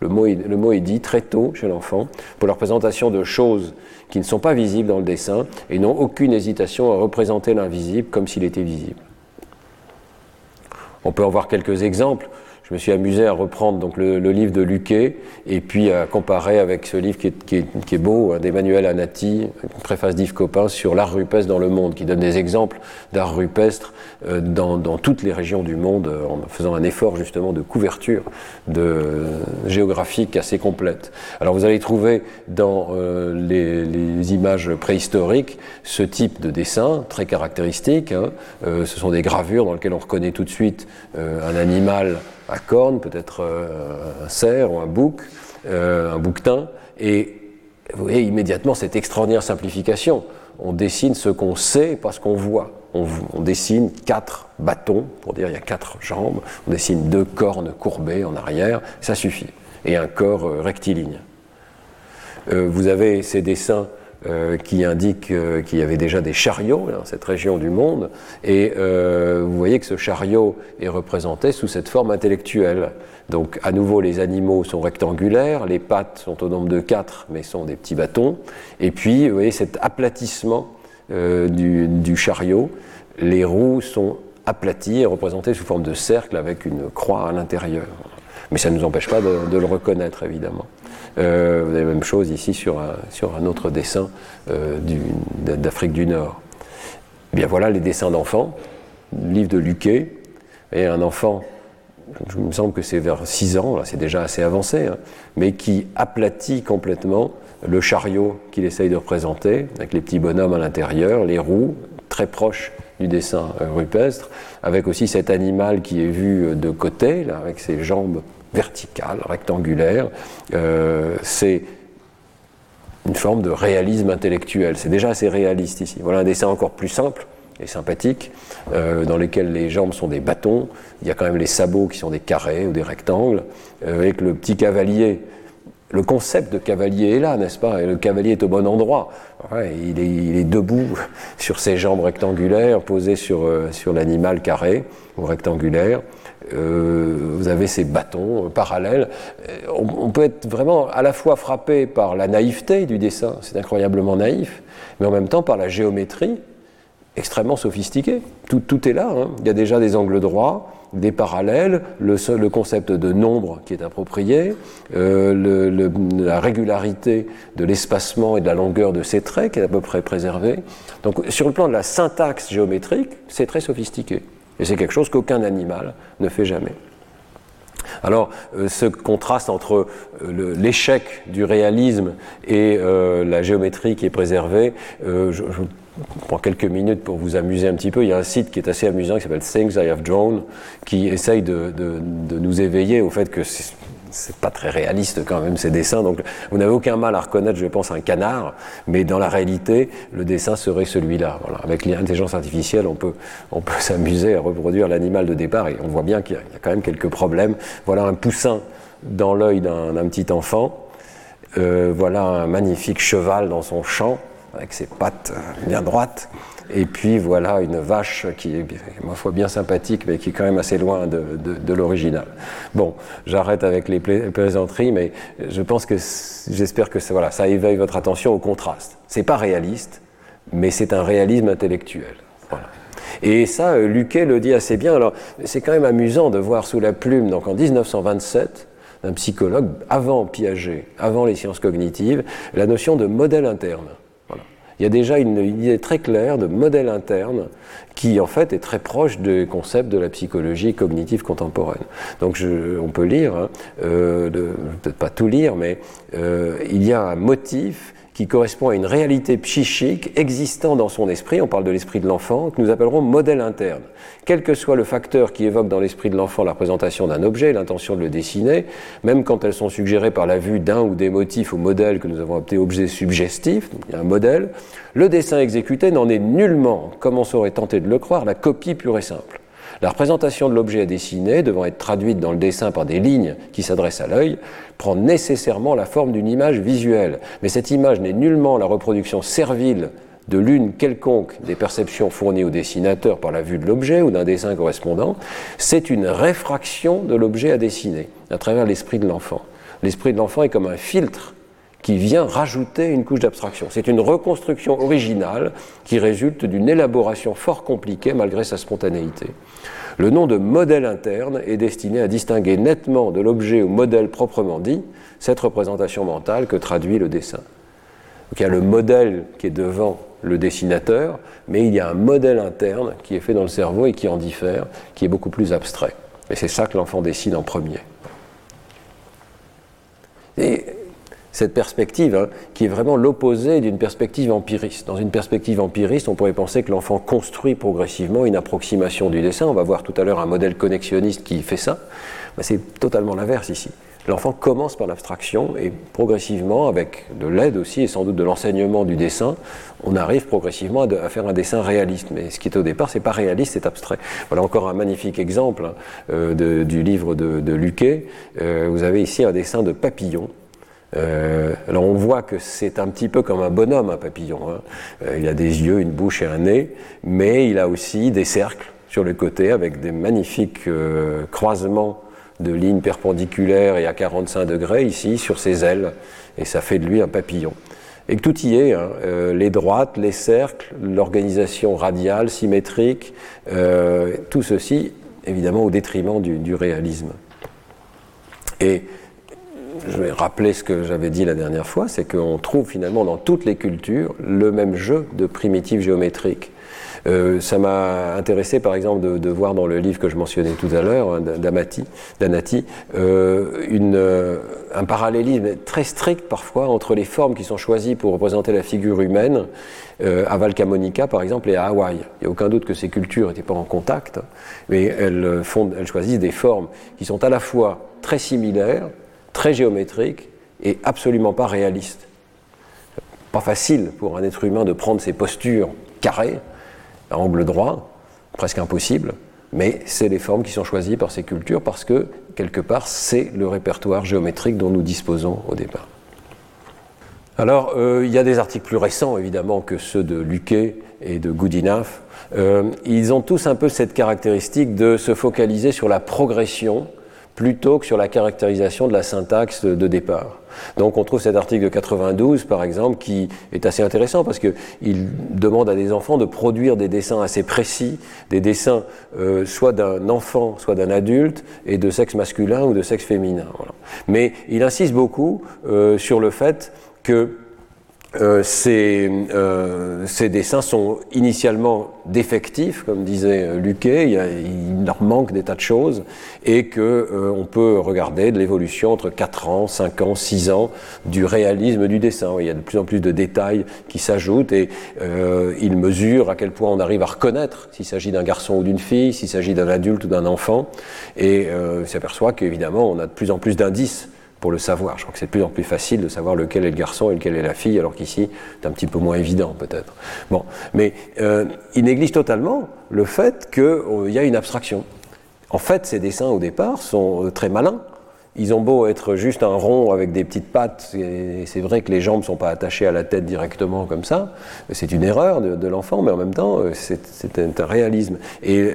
Le mot, est, le mot est dit très tôt chez l'enfant pour la représentation de choses qui ne sont pas visibles dans le dessin et n'ont aucune hésitation à représenter l'invisible comme s'il était visible. On peut en voir quelques exemples. Je me suis amusé à reprendre donc le, livre de Luquet et puis à comparer avec ce livre qui est, beau hein, d'Emmanuel Anati, une préface d'Yves Copin sur l'art rupestre dans le monde, qui donne des exemples d'art rupestre euh, dans, toutes les régions du monde, euh, en faisant un effort justement de couverture de, géographique assez complète. Alors vous allez trouver dans euh, les, images préhistoriques ce type de dessin très caractéristique. Hein. ce sont des gravures dans lesquelles on reconnaît tout de suite un animal à cornes, peut-être un cerf ou un bouc, un bouquetin, et vous voyez immédiatement cette extraordinaire simplification. On dessine ce qu'on sait parce qu'on voit. On, dessine quatre bâtons, pour dire il y a quatre jambes, on dessine deux cornes courbées en arrière, ça suffit, et un corps euh, rectiligne. Euh, vous avez ces dessins euh, qui indiquent qu'il y avait déjà des chariots dans cette région du monde, et vous voyez que ce chariot est représenté sous cette forme intellectuelle. Donc à nouveau, les animaux sont rectangulaires, les pattes sont au nombre de quatre, mais sont des petits bâtons, et puis vous voyez cet aplatissement euh, du, chariot. Les roues sont aplaties et représentées sous forme de cercle avec une croix à l'intérieur. Mais ça ne nous empêche pas de, le reconnaître, évidemment. Euh, vous avez la même chose ici sur un, autre dessin euh, d'Afrique du Nord. Eh bien voilà les dessins d'enfants, livre de Luquet, et un enfant, il me semble que c'est vers 6 ans, c'est déjà assez avancé, hein, mais qui aplatit complètement le chariot qu'il essaye de représenter, avec les petits bonhommes à l'intérieur, les roues, très proches du dessin euh, rupestre, avec aussi cet animal qui est vu de côté, avec ses jambes verticales, rectangulaires. Euh, c'est une forme de réalisme intellectuel. C'est déjà assez réaliste ici. Voilà un dessin encore plus simple et sympathique, dans lequel les jambes sont des bâtons, il y a quand même les sabots qui sont des carrés ou des rectangles, avec le petit cavalier le concept de cavalier est là, n'est-ce pas? Et le cavalier est au bon endroit. il, est, debout sur ses jambes rectangulaires, posé sur, euh, sur l'animal carré ou rectangulaire. Euh, vous avez ces bâtons euh, parallèles. On, peut être vraiment à la fois frappé par la naïveté du dessin, c'est incroyablement naïf, mais en même temps par la géométrie extrêmement sophistiquée. Tout, est là. Hein. Il y a déjà des angles droits, des parallèles, le, concept de nombre qui est approprié, euh, la régularité de l'espacement et de la longueur de ces traits qui est à peu près préservée. Donc sur le plan de la syntaxe géométrique, c'est très sophistiqué. Et c'est quelque chose qu'aucun animal ne fait jamais. Alors, euh, ce contraste entre euh, l'échec du réalisme et la géométrie qui est préservée, je, prends quelques minutes pour vous amuser un petit peu. Il y a un site qui est assez amusant qui s'appelle Things I Have Drawn, qui essaye de, nous éveiller au fait que c'est pas très réaliste quand même ces dessins. Donc vous n'avez aucun mal à reconnaître, je pense, un canard, mais dans la réalité, le dessin serait celui-là. Avec l'intelligence artificielle, on peut, on peut s'amuser à reproduire l'animal de départ et on voit bien qu'il y, a quand même quelques problèmes. Voilà un poussin dans l'œil d'un petit enfant. Euh, voilà un magnifique cheval dans son champ avec ses pattes euh, bien droites. Et puis voilà une vache qui est, ma foi, bien sympathique, mais qui est quand même assez loin de, l'original. Bon, j'arrête avec les plaisanteries, mais je pense que j'espère que ça, voilà, ça éveille votre attention au contraste. C'est pas réaliste, mais c'est un réalisme intellectuel. Et ça, euh, Luquet le dit assez bien. Alors, c'est quand même amusant de voir sous la plume, donc en 1927, un psychologue, avant Piaget, avant les sciences cognitives, la notion de modèle interne il y a déjà une, idée très claire de modèle interne qui en fait est très proche des concepts de la psychologie cognitive contemporaine. Donc on peut lire, hein, euh, peut-être pas tout lire, mais euh, il y a un motif qui correspond à une réalité psychique existant dans son esprit, on parle de l'esprit de l'enfant, que nous appellerons modèle interne. Quel que soit le facteur qui évoque dans l'esprit de l'enfant la présentation d'un objet, l'intention de le dessiner, même quand elles sont suggérées par la vue d'un ou des motifs ou modèles que nous avons appelés objets subjestifs, il y a un modèle, le dessin exécuté n'en est nullement, comme on saurait tenter de le croire, la copie pure et simple. La représentation de l'objet à dessiner, devant être traduite dans le dessin par des lignes qui s'adressent à l'œil, prend nécessairement la forme d'une image visuelle. Mais cette image n'est nullement la reproduction servile de l'une quelconque des perceptions fournies au dessinateur par la vue de l'objet ou d'un dessin correspondant, c'est une réfraction de l'objet à dessiner à travers l'esprit de l'enfant. L'esprit de l'enfant est comme un filtre qui vient rajouter une couche d'abstraction. C'est une reconstruction originale qui résulte d'une élaboration fort compliquée malgré sa spontanéité. Le nom de modèle interne est destiné à distinguer nettement de l'objet ou modèle proprement dit cette représentation mentale que traduit le dessin. il y a le modèle qui est devant le dessinateur, mais il y a un modèle interne qui est fait dans le cerveau et qui en diffère, qui est beaucoup plus abstrait. Et c'est ça que l'enfant dessine en premier. Et cette perspective, hein, qui est vraiment l'opposé d'une perspective empiriste. Dans une perspective empiriste, on pourrait penser que l'enfant construit progressivement une approximation du dessin. On va voir tout à l'heure un modèle connexionniste qui fait ça. c'est totalement l'inverse ici. L'enfant commence par l'abstraction et progressivement, avec de l'aide aussi et sans doute de l'enseignement du dessin, on arrive progressivement à, faire un dessin réaliste. Mais ce qui est au départ, c'est pas réaliste, c'est abstrait. Voilà encore un magnifique exemple hein, euh, du livre de, Luquet. Euh, vous avez ici un dessin de papillon euh, alors on voit que c'est un petit peu comme un bonhomme, un papillon. Hein. Euh, il a des yeux, une bouche et un nez, mais il a aussi des cercles sur le côté avec des magnifiques euh, croisements de lignes perpendiculaires et à 45 degrés ici sur ses ailes, et ça fait de lui un papillon. Et que tout y est, hein. les droites, les cercles, l'organisation radiale, symétrique, tout ceci évidemment au détriment du, du réalisme. Et je vais rappeler ce que j'avais dit la dernière fois, c'est qu'on trouve finalement dans toutes les cultures le même jeu de primitives géométriques. Euh, ça m'a intéressé, par exemple, de, voir dans le livre que je mentionnais tout à l'heure, hein, d'Anati, euh, euh, un parallélisme très strict parfois entre les formes qui sont choisies pour représenter la figure humaine à Valcamonica, par exemple, et à Hawaï. Il n'y a aucun doute que ces cultures n'étaient pas en contact, mais elles, font, elles choisissent des formes qui sont à la fois très similaires, très géométriques et absolument pas réalistes. Pas facile pour un être humain de prendre ces postures carrées à angle droit, presque impossible, mais c'est les formes qui sont choisies par ces cultures parce que, quelque part, c'est le répertoire géométrique dont nous disposons au départ. Alors, euh, il y a des articles plus récents, évidemment, que ceux de Luquet et de Goodenough. Ils ont tous un peu cette caractéristique de se focaliser sur la progression plutôt que sur la caractérisation de la syntaxe de départ. Donc on trouve cet article de 92, par exemple, qui est assez intéressant parce qu'il demande à des enfants de produire des dessins assez précis, des dessins euh, soit d'un enfant, soit d'un adulte, et de sexe masculin ou de sexe féminin. Mais il insiste beaucoup euh, sur le fait que euh, ces, euh, ces, dessins sont initialement défectifs, comme disait euh, Luquet, il, leur manque des tas de choses, et qu'on euh, on peut regarder de l'évolution entre 4 ans, 5 ans, 6 ans du réalisme du dessin. Il y a de plus en plus de détails qui s'ajoutent, et il mesure à quel point on arrive à reconnaître s'il s'agit d'un garçon ou d'une fille, s'il s'agit d'un adulte ou d'un enfant, et s'aperçoit qu'évidemment on a de plus en plus d'indices pour le savoir. Je crois que c'est de plus en plus facile de savoir lequel est le garçon et lequel est la fille, alors qu'ici, c'est un petit peu moins évident peut-être. Bon, mais euh, il néglige totalement le fait qu'il euh, y a une abstraction. En fait, ces dessins au départ sont euh, très malins. Ils ont beau être juste un rond avec des petites pattes, et c'est vrai que les jambes ne sont pas attachées à la tête directement comme ça, c'est une erreur de, l'enfant, mais en même temps, c'est un réalisme. Et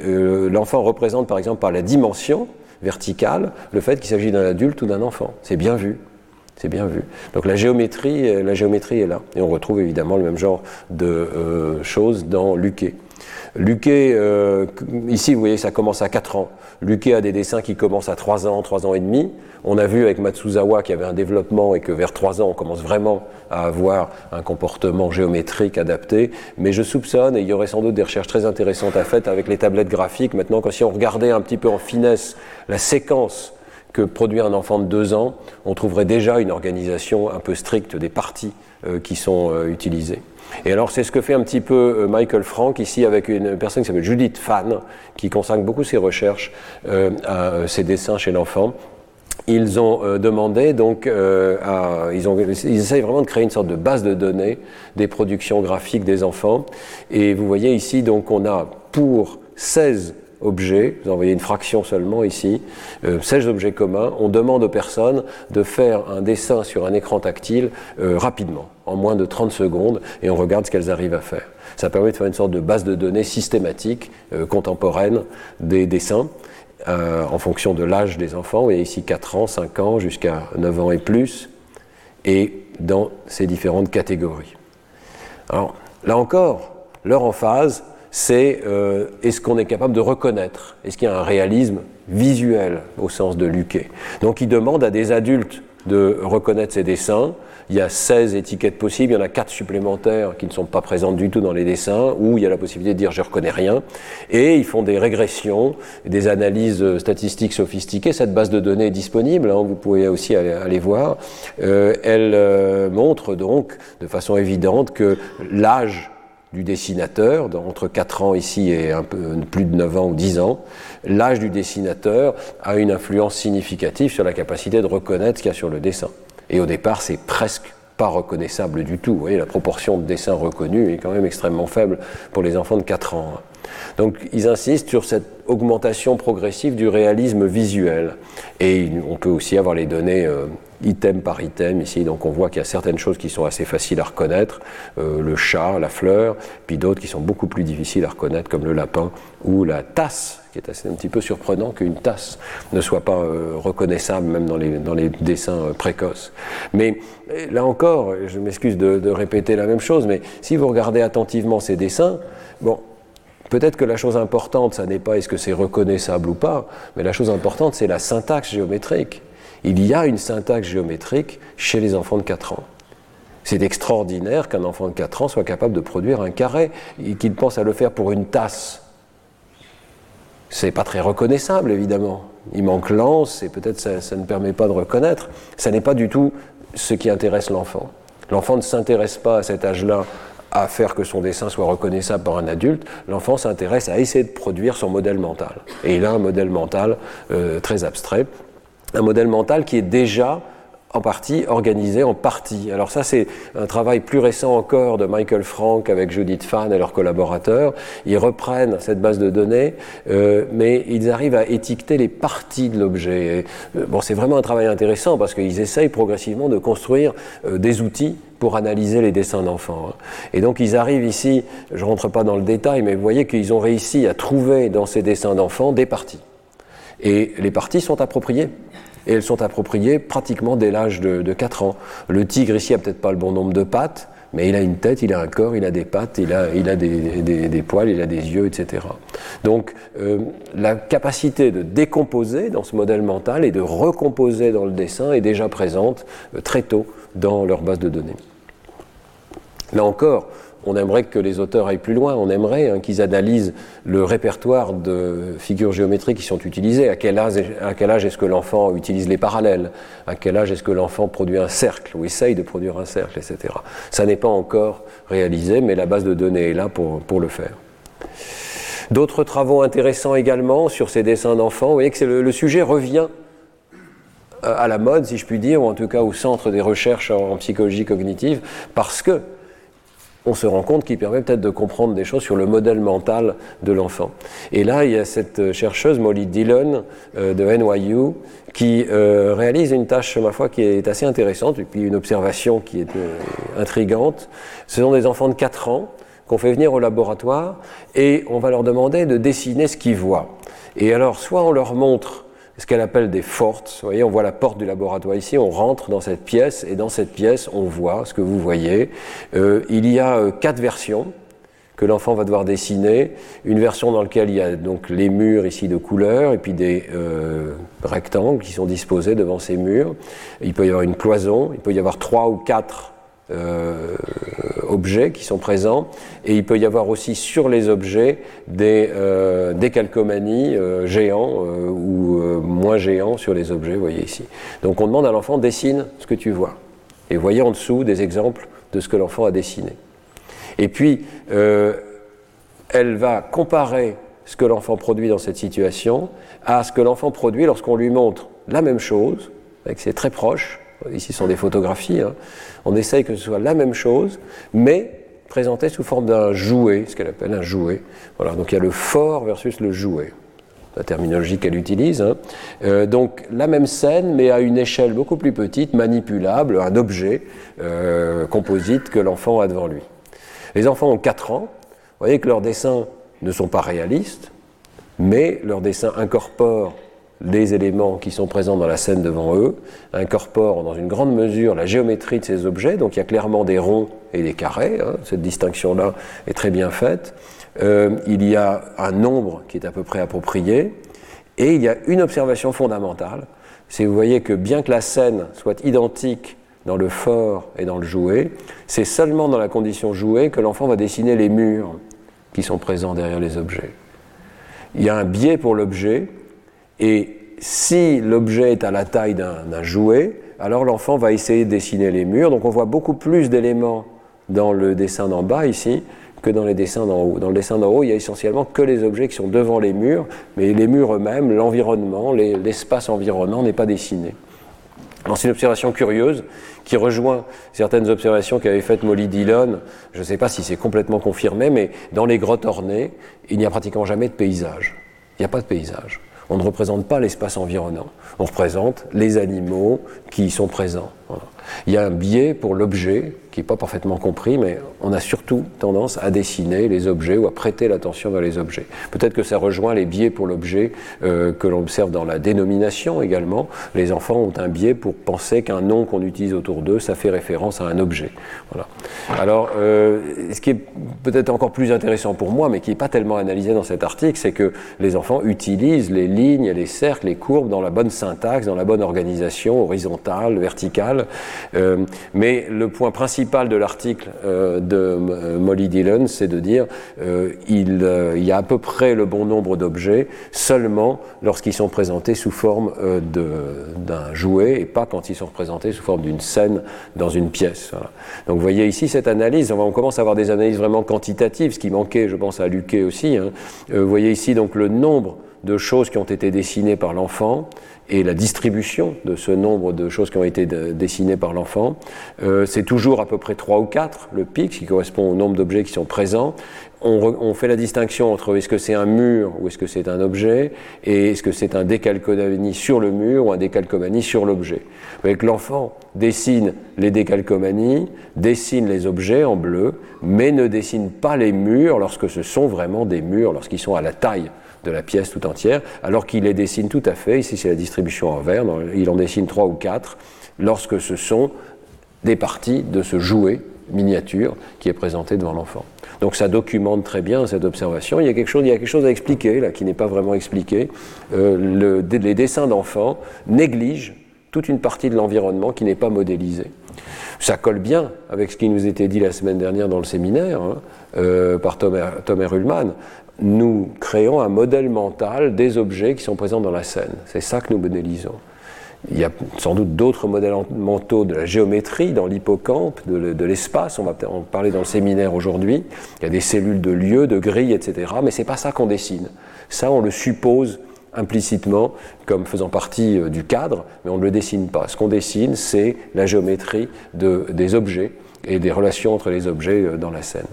l'enfant représente par exemple par la dimension, verticale le fait qu'il s'agit d'un adulte ou d'un enfant. C'est bien vu. C'est bien vu. Donc la géométrie, euh, la géométrie est là. Et on retrouve évidemment le même genre de euh, choses dans Luquet. Luquet, euh, ici vous voyez ça commence à 4 ans. Luquet a des dessins qui commencent à 3 ans, 3 ans et demi. On a vu avec Matsuzawa qu'il y avait un développement et que vers 3 ans on commence vraiment à avoir un comportement géométrique adapté. Mais je soupçonne, et il y aurait sans doute des recherches très intéressantes à faire avec les tablettes graphiques maintenant, que si on regardait un petit peu en finesse la séquence que produit un enfant de 2 ans, on trouverait déjà une organisation un peu stricte des parties euh, qui sont euh, utilisées. Et alors c'est ce que fait un petit peu euh, Michael Frank ici avec une personne qui s'appelle Judith Fan, qui consacre beaucoup ses recherches euh, à ses dessins chez l'enfant. Ils ont euh, demandé donc, à, ils, ont, ils essayent vraiment de créer une sorte de base de données des productions graphiques des enfants. Et vous voyez ici donc on a pour 16 objets, vous en voyez une fraction seulement ici, 16 objets communs, on demande aux personnes de faire un dessin sur un écran tactile rapidement en moins de 30 secondes et on regarde ce qu'elles arrivent à faire. Ça permet de faire une sorte de base de données systématique, euh, contemporaine des dessins euh, en fonction de l'âge des enfants. Il y a ici 4 ans, 5 ans, jusqu'à 9 ans et plus, et dans ces différentes catégories. Alors là encore, leur emphase, c'est euh, est-ce qu'on est capable de reconnaître Est-ce qu'il y a un réalisme visuel au sens de Luquet? Donc il demande à des adultes de reconnaître ces dessins, il y a 16 étiquettes possibles, il y en a 4 supplémentaires qui ne sont pas présentes du tout dans les dessins, où il y a la possibilité de dire je reconnais rien. Et ils font des régressions, des analyses statistiques sophistiquées. Cette base de données est disponible, hein, vous pouvez aussi aller, voir. Euh, elle euh, montre donc de façon évidente que l'âge du dessinateur, entre 4 ans ici et un peu plus de 9 ans ou 10 ans, l'âge du dessinateur a une influence significative sur la capacité de reconnaître ce qu'il y a sur le dessin. Et au départ, c'est presque pas reconnaissable du tout. Vous voyez, la proportion de dessins reconnus est quand même extrêmement faible pour les enfants de 4 ans. Donc ils insistent sur cette augmentation progressive du réalisme visuel. Et on peut aussi avoir les données euh, item par item ici. Donc on voit qu'il y a certaines choses qui sont assez faciles à reconnaître, euh, le chat, la fleur, puis d'autres qui sont beaucoup plus difficiles à reconnaître, comme le lapin ou la tasse, qui est assez un petit peu surprenant qu'une tasse ne soit pas euh, reconnaissable même dans les, dans les dessins euh, précoces. Mais là encore, je m'excuse de, de répéter la même chose, mais si vous regardez attentivement ces dessins, bon, Peut-être que la chose importante, ça n'est pas est-ce que c'est reconnaissable ou pas, mais la chose importante, c'est la syntaxe géométrique Il y a une syntaxe géométrique chez les enfants de 4 ans. C'est extraordinaire qu'un enfant de 4 ans soit capable de produire un carré et qu'il pense à le faire pour une tasse. C'est pas très reconnaissable, évidemment. Il manque l'anse et peut-être ça, ne permet pas de reconnaître. Ça n'est pas du tout ce qui intéresse l'enfant. L'enfant ne s'intéresse pas à cet âge-là à faire que son dessin soit reconnaissable par un adulte, l'enfant s'intéresse à essayer de produire son modèle mental. Et il a un modèle mental euh, très abstrait, un modèle mental qui est déjà en partie organisé en partie. Alors ça, c'est un travail plus récent encore de Michael Frank avec Judith Fan et leurs collaborateurs. Ils reprennent cette base de données, euh, mais ils arrivent à étiqueter les parties de l'objet. Euh, bon, c'est vraiment un travail intéressant parce qu'ils essayent progressivement de construire euh, des outils pour analyser les dessins d'enfants. Hein. Et donc ils arrivent ici, je ne rentre pas dans le détail, mais vous voyez qu'ils ont réussi à trouver dans ces dessins d'enfants des parties. Et les parties sont appropriées et elles sont appropriées pratiquement dès l'âge de, 4 ans. Le tigre ici a peut-être pas le bon nombre de pattes, mais il a une tête, il a un corps, il a des pattes, il a, il a des, poils, il a des yeux, etc. Donc euh, la capacité de décomposer dans ce modèle mental et de recomposer dans le dessin est déjà présente euh, très tôt dans leur base de données. Là encore, on aimerait que les auteurs aillent plus loin, on aimerait hein, qu'ils analysent le répertoire de figures géométriques qui sont utilisées, à quel âge, est-ce que l'enfant utilise les parallèles, à quel âge est-ce que l'enfant produit un cercle ou essaye de produire un cercle, etc. Ça n'est pas encore réalisé, mais la base de données est là pour, le faire. D'autres travaux intéressants également sur ces dessins d'enfants, vous voyez que le, le sujet revient euh, à la mode, si je puis dire, ou en tout cas au centre des recherches en psychologie cognitive, parce que on se rend compte qu'il permet peut-être de comprendre des choses sur le modèle mental de l'enfant. Et là, il y a cette chercheuse, Molly Dillon, euh, de NYU, qui euh, réalise une tâche, ma foi, qui est assez intéressante, et puis une observation qui est euh, intrigante. Ce sont des enfants de 4 ans qu'on fait venir au laboratoire, et on va leur demander de dessiner ce qu'ils voient. Et alors, soit on leur montre ce qu'elle appelle des fortes. Vous voyez, on voit la porte du laboratoire ici, on rentre dans cette pièce et dans cette pièce, on voit ce que vous voyez. Euh, il y a euh, quatre versions que l'enfant va devoir dessiner. Une version dans laquelle il y a donc les murs ici de couleur et puis des euh, rectangles qui sont disposés devant ces murs. Il peut y avoir une cloison, il peut y avoir trois ou quatre euh, objets qui sont présents et il peut y avoir aussi sur les objets des, euh, des calcomanies euh, géants ou moins géants sur les objets, vous voyez ici. Donc on demande à l'enfant dessine ce que tu vois. Et voyez en dessous des exemples de ce que l'enfant a dessiné. Et puis, elle va comparer ce que l'enfant produit dans cette situation à ce que l'enfant produit lorsqu'on lui montre la même chose, c'est très proche, ici sont des photographies, hein, on essaye que ce soit la même chose, mais présenté sous forme d'un jouet, ce qu'elle appelle un jouet. Voilà, donc il y a le fort versus le jouet, la terminologie qu'elle utilise. Hein. Euh, donc la même scène, mais à une échelle beaucoup plus petite, manipulable, un objet euh, composite que l'enfant a devant lui. Les enfants ont 4 ans, vous voyez que leurs dessins ne sont pas réalistes, mais leurs dessins incorporent les éléments qui sont présents dans la scène devant eux, incorporent dans une grande mesure la géométrie de ces objets, donc il y a clairement des ronds et des carrés, hein. cette distinction-là est très bien faite. Euh, il y a un nombre qui est à peu près approprié, et il y a une observation fondamentale, c'est vous voyez que bien que la scène soit identique dans le fort et dans le jouet, c'est seulement dans la condition jouet que l'enfant va dessiner les murs qui sont présents derrière les objets. Il y a un biais pour l'objet, et si l'objet est à la taille d'un jouet, alors l'enfant va essayer de dessiner les murs. Donc on voit beaucoup plus d'éléments dans le dessin d'en bas ici que dans les dessins d'en haut. Dans le dessin d'en haut, il y a essentiellement que les objets qui sont devant les murs, mais les murs eux-mêmes, l'environnement, l'espace environnant n'est pas dessiné. C'est une observation curieuse qui rejoint certaines observations qu'avait faites Molly Dillon. Je ne sais pas si c'est complètement confirmé, mais dans les grottes ornées, il n'y a pratiquement jamais de paysage. Il n'y a pas de paysage on ne représente pas l'espace environnant. On représente les animaux qui y sont présents. Il y a un biais pour l'objet qui n'est pas parfaitement compris, mais on a surtout tendance à dessiner les objets ou à prêter l'attention vers les objets. Peut-être que ça rejoint les biais pour l'objet euh, que l'on observe dans la dénomination également. Les enfants ont un biais pour penser qu'un nom qu'on utilise autour d'eux, ça fait référence à un objet. Voilà. Alors, euh, ce qui est peut-être encore plus intéressant pour moi, mais qui n'est pas tellement analysé dans cet article, c'est que les enfants utilisent les lignes, les cercles, les courbes dans la bonne syntaxe, dans la bonne organisation, horizontale, verticale. Euh, mais le point principal de l'article euh, de euh, Molly Dillon, c'est de dire il, y a à peu près le bon nombre d'objets seulement lorsqu'ils sont présentés sous forme d'un jouet et pas quand ils sont représentés sous forme d'une scène dans une pièce. Donc vous voyez ici cette analyse, on commence à avoir des analyses vraiment quantitatives, ce qui manquait, je pense, à Luquet aussi. Hein. vous voyez ici donc le nombre de choses qui ont été dessinées par l'enfant et la distribution de ce nombre de choses qui ont été dessinées par l'enfant. Euh, c'est toujours à peu près 3 ou 4, le pic, qui correspond au nombre d'objets qui sont présents. On, fait la distinction entre est-ce que c'est un mur ou est-ce que c'est un objet, et est-ce que c'est un décalcomanie sur le mur ou un décalcomanie sur l'objet. Avec l'enfant dessine les décalcomanies, dessine les objets en bleu, mais ne dessine pas les murs lorsque ce sont vraiment des murs, lorsqu'ils sont à la taille de la pièce tout entière, alors qu'il les dessine tout à fait, ici c'est la distribution en vert, il en dessine trois ou quatre, lorsque ce sont des parties de ce jouet miniature qui est présenté devant l'enfant. Donc ça documente très bien cette observation. Il y a quelque chose, il y a quelque chose à expliquer là qui n'est pas vraiment expliqué. Euh, les dessins d'enfants négligent toute une partie de l'environnement qui n'est pas modélisé. Ça colle bien avec ce qui nous était dit la semaine dernière dans le séminaire hein, euh, par Thomas, nous créons un modèle mental des objets qui sont présents dans la scène. C'est ça que nous modélisons. Il y a sans doute d'autres modèles mentaux de la géométrie dans l'hippocampe, de, l'espace, on va en parler dans le séminaire aujourd'hui. Il y a des cellules de lieux, de grilles, etc. Mais ce n'est pas ça qu'on dessine. Ça, on le suppose implicitement comme faisant partie euh, du cadre, mais on ne le dessine pas. Ce qu'on dessine, c'est la géométrie des objets et des relations entre les objets euh, dans la scène.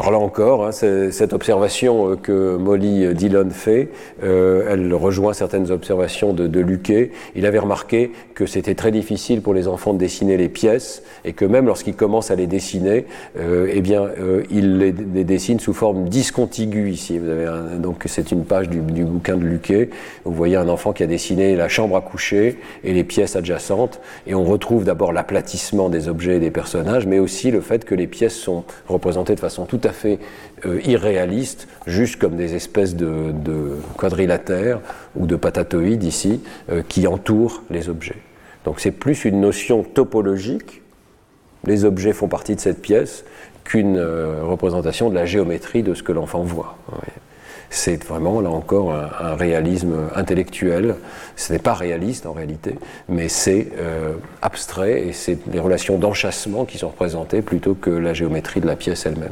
Alors là encore, hein, cette observation euh, que Molly Dillon fait, euh, elle rejoint certaines observations de, de Luquet. Il avait remarqué que c'était très difficile pour les enfants de dessiner les pièces et que même lorsqu'ils commencent à les dessiner, euh, eh bien, euh, ils les, dessinent sous forme discontiguë ici. Vous avez donc c'est une page du, du, bouquin de Luquet. Vous voyez un enfant qui a dessiné la chambre à coucher et les pièces adjacentes et on retrouve d'abord l'aplatissement des objets et des personnages, mais aussi le fait que les pièces sont représentées de façon tout à fait euh, irréalistes, juste comme des espèces de, quadrilatères ou de patatoïdes ici, euh, qui entourent les objets. Donc c'est plus une notion topologique, les objets font partie de cette pièce, qu'une euh, représentation de la géométrie de ce que l'enfant voit. C'est vraiment, là encore, un, un réalisme intellectuel. Ce n'est pas réaliste en réalité, mais c'est euh, abstrait et c'est les relations d'enchâssement qui sont représentées plutôt que la géométrie de la pièce elle-même.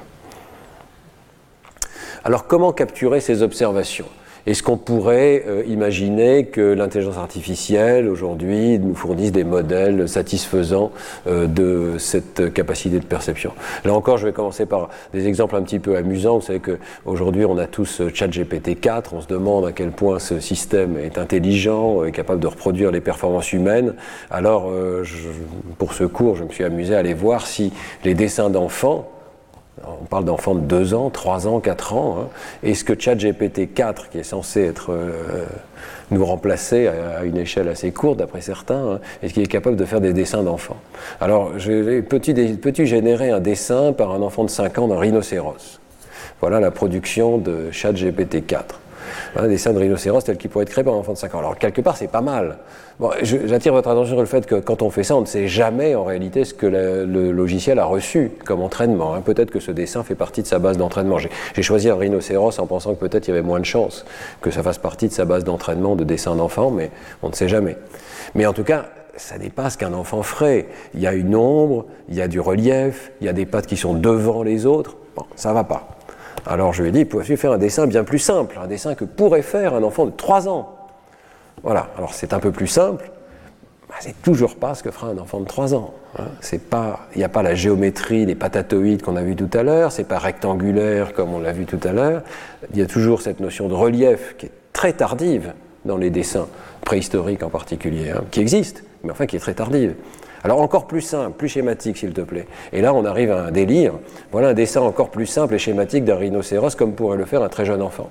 Alors comment capturer ces observations? Est-ce qu'on pourrait euh, imaginer que l'intelligence artificielle aujourd'hui nous fournisse des modèles satisfaisants euh, de cette capacité de perception? Là encore, je vais commencer par des exemples un petit peu amusants. Vous savez qu'aujourd'hui, on a tous ChatGPT 4. On se demande à quel point ce système est intelligent, est capable de reproduire les performances humaines. Alors, euh, je, pour ce cours, je me suis amusé à aller voir si les dessins d'enfants on parle d'enfants de 2 ans, 3 ans, 4 ans. Hein. Est-ce que ChatGPT 4, qui est censé être, euh, nous remplacer à, une échelle assez courte, d'après certains, hein, est-ce qu'il est capable de faire des dessins d'enfants Alors, peux-tu générer un dessin par un enfant de 5 ans d'un rhinocéros Voilà la production de ChatGPT 4 un dessin de rhinocéros tel qu'il pourrait être créé par un enfant de 5 ans. Alors, quelque part, c'est pas mal. J'attire votre attention sur le fait que quand on fait ça, on ne sait jamais en réalité ce que le logiciel a reçu comme entraînement. Hein. Peut-être que ce dessin fait partie de sa base d'entraînement. J'ai choisi un rhinocéros en pensant que peut-être il y avait moins de chances que ça fasse partie de sa base d'entraînement de dessin d'enfant, mais on ne sait jamais. Mais en tout cas, ça n'est pas ce qu'un enfant ferait. Il y a une ombre, il y a du relief, il y a des pattes qui sont devant les autres. Bon, ça va pas. Alors je lui ai dit, il pouvait faire un dessin bien plus simple, un dessin que pourrait faire un enfant de 3 ans? Voilà, alors c'est un peu plus simple, mais c'est toujours pas ce que fera un enfant de 3 ans. Hein. il n'y a pas la géométrie, les patatoïdes qu'on a vu tout à l'heure, c'est pas rectangulaire comme on l'a vu tout à l'heure. Il y a toujours cette notion de relief qui est très tardive dans les dessins préhistoriques en particulier, hein, qui existe, mais enfin qui est très tardive. Alors encore plus simple, plus schématique s'il te plaît. Et là on arrive à un délire. Voilà un dessin encore plus simple et schématique d'un rhinocéros comme pourrait le faire un très jeune enfant.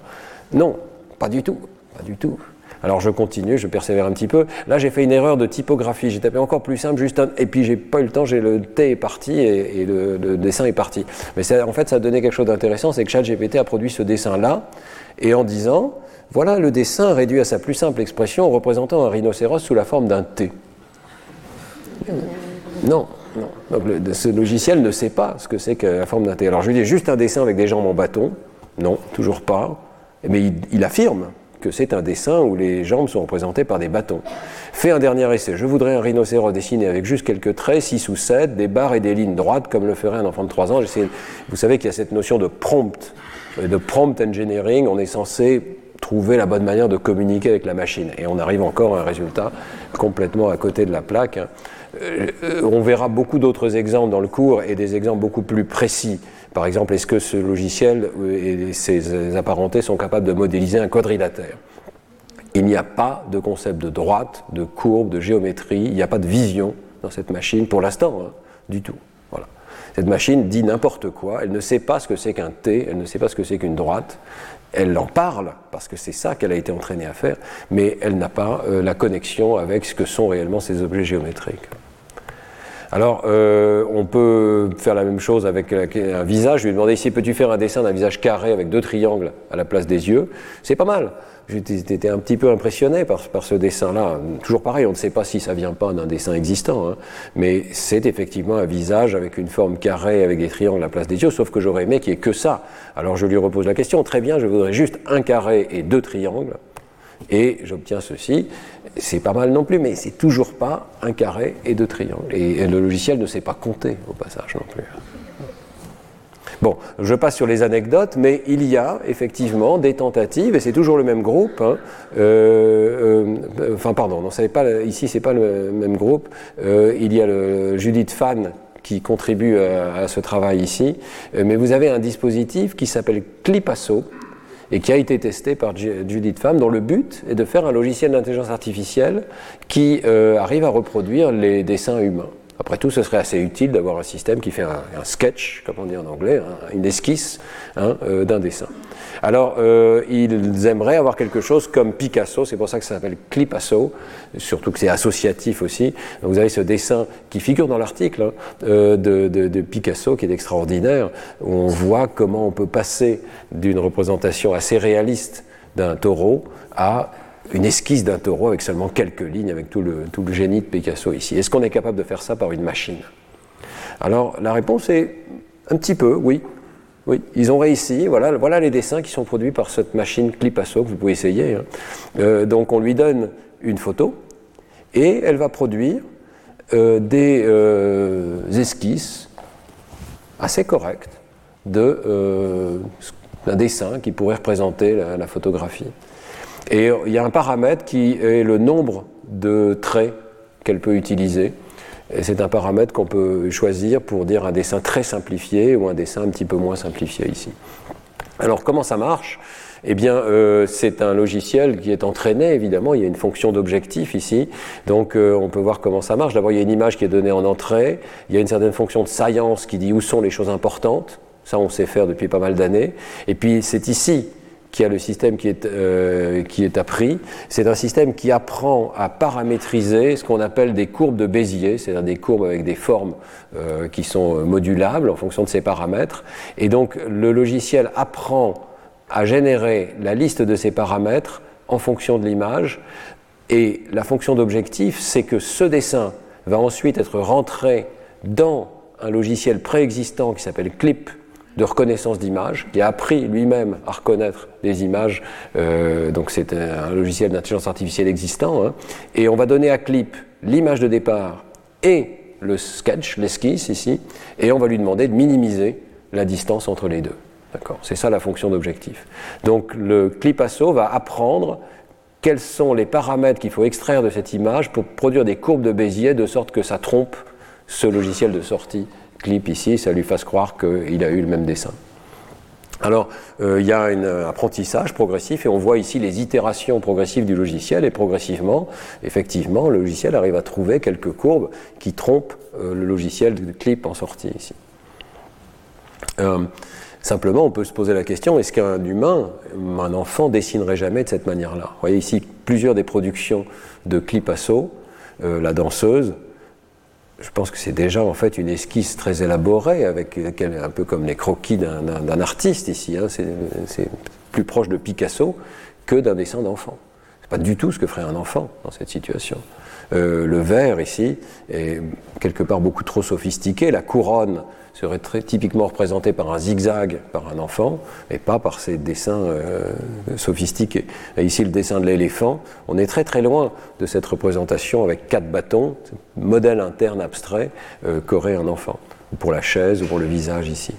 Non, pas du tout, pas du tout. Alors je continue, je persévère un petit peu. Là j'ai fait une erreur de typographie, j'ai tapé encore plus simple, juste un... et puis j'ai pas eu le temps, j'ai le T est parti et, le, dessin est parti. Mais en fait ça a donné quelque chose d'intéressant, c'est que ChatGPT a produit ce dessin-là, et en disant, voilà le dessin réduit à sa plus simple expression représentant un rhinocéros sous la forme d'un T. Non, non. Donc ce logiciel ne sait pas ce que c'est que la forme T. Alors je lui dis juste un dessin avec des jambes en bâton. Non, toujours pas. Mais il, affirme que c'est un dessin où les jambes sont représentées par des bâtons. Fais un dernier essai. Je voudrais un rhinocéros dessiné avec juste quelques traits, 6 ou 7, des barres et des lignes droites, comme le ferait un enfant de 3 ans. Vous savez qu'il y a cette notion de prompt, de prompt engineering. On est censé trouver la bonne manière de communiquer avec la machine. Et on arrive encore à un résultat complètement à côté de la plaque. Euh, on verra beaucoup d'autres exemples dans le cours et des exemples beaucoup plus précis. Par exemple, est-ce que ce logiciel et ses apparentés sont capables de modéliser un quadrilatère? Il n'y a pas de concept de droite, de courbe, de géométrie, il n'y a pas de vision dans cette machine pour l'instant, hein, du tout. Voilà. Cette machine dit n'importe quoi, elle ne sait pas ce que c'est qu'un T, elle ne sait pas ce que c'est qu'une droite, elle en parle, parce que c'est ça qu'elle a été entraînée à faire, mais elle n'a pas euh, la connexion avec ce que sont réellement ces objets géométriques. Alors, euh, on peut faire la même chose avec un visage. Je lui ai demandé si peux-tu faire un dessin d'un visage carré avec deux triangles à la place des yeux? C'est pas mal. J'étais un petit peu impressionné par, ce dessin-là. Toujours pareil, on ne sait pas si ça vient pas d'un dessin existant, hein. mais c'est effectivement un visage avec une forme carrée avec des triangles à la place des yeux, sauf que j'aurais aimé qu'il n'y ait que ça. Alors je lui repose la question, très bien, je voudrais juste un carré et deux triangles, et j'obtiens ceci. C'est pas mal non plus, mais c'est toujours pas un carré et deux triangles. Et, le logiciel ne sait pas compter au passage non plus. Bon, je passe sur les anecdotes, mais il y a effectivement des tentatives, et c'est toujours le même groupe. Hein, euh, euh, enfin, pardon, non, pas, ici, c'est pas le même groupe. Euh, il y a le Judith Fan qui contribue à, ce travail ici, mais vous avez un dispositif qui s'appelle Clipasso et qui a été testé par Judith Fan, dont le but est de faire un logiciel d'intelligence artificielle qui arrive à reproduire les dessins humains. Après tout, ce serait assez utile d'avoir un système qui fait un, sketch, comme on dit en anglais, une esquisse hein, euh, d'un dessin. Alors, euh, ils aimeraient avoir quelque chose comme Picasso, c'est pour ça que ça s'appelle Clipasso, surtout que c'est associatif aussi. Donc, vous avez ce dessin qui figure dans l'article hein, euh, de, Picasso, qui est extraordinaire, où on voit comment on peut passer d'une représentation assez réaliste d'un taureau à une esquisse d'un taureau avec seulement quelques lignes, avec tout le, génie de Picasso ici. Est-ce qu'on est capable de faire ça par une machine? Alors la réponse est un petit peu, oui. Oui, ils ont réussi. Voilà, voilà les dessins qui sont produits par cette machine Clipasso que vous pouvez essayer. Hein. Euh, donc on lui donne une photo et elle va produire euh, des euh, esquisses assez correctes d'un dessin qui pourrait représenter la photographie. Et il y a un paramètre qui est le nombre de traits qu'elle peut utiliser. Et c'est un paramètre qu'on peut choisir pour dire un dessin très simplifié ou un dessin un petit peu moins simplifié ici. Alors comment ça marche? Eh bien, euh, c'est un logiciel qui est entraîné, évidemment. Il y a une fonction d'objectif ici. Donc, euh, on peut voir comment ça marche. D'abord, il y a une image qui est donnée en entrée. Il y a une certaine fonction de science qui dit où sont les choses importantes. Ça, on sait faire depuis pas mal d'années. Et puis, c'est ici qui a le système qui est, euh, qui est appris. C'est un système qui apprend à paramétriser ce qu'on appelle des courbes de Bézier, c'est-à-dire des courbes avec des formes euh, qui sont modulables en fonction de ces paramètres. Et donc le logiciel apprend à générer la liste de ces paramètres en fonction de l'image. Et la fonction d'objectif, c'est que ce dessin va ensuite être rentré dans un logiciel préexistant qui s'appelle Clip de reconnaissance d'images, qui a appris lui-même à reconnaître des images. Euh, donc c'est un, logiciel d'intelligence artificielle existant. Hein. et on va donner à Clip l'image de départ et le sketch, l'esquisse ici, et on va lui demander de minimiser la distance entre les deux. C'est ça la fonction d'objectif. Donc le Clipasso va apprendre quels sont les paramètres qu'il faut extraire de cette image pour produire des courbes de Bézier de sorte que ça trompe ce logiciel de sortie clip ici, ça lui fasse croire qu'il a eu le même dessin. Alors, euh, il y a un apprentissage progressif et on voit ici les itérations progressives du logiciel et progressivement, effectivement, le logiciel arrive à trouver quelques courbes qui trompent euh, le logiciel de clip en sortie ici. Euh, simplement, on peut se poser la question est-ce qu'un humain, un enfant, dessinerait jamais de cette manière-là? Vous voyez ici plusieurs des productions de clip la danseuse, je pense que c'est déjà en fait une esquisse très élaborée, avec un peu comme les croquis d'un artiste ici. Hein. C'est plus proche de Picasso que d'un dessin d'enfant. C'est pas du tout ce que ferait un enfant dans cette situation. Euh, le verre ici est quelque part beaucoup trop sophistiqué. La couronne serait très typiquement représentée par un zigzag par un enfant et pas par ces dessins euh, sophistiqués. Ici, le dessin de l'éléphant, on est très très loin de cette représentation avec quatre bâtons, modèle interne abstrait euh, qu'aurait un enfant, pour la chaise ou pour le visage ici.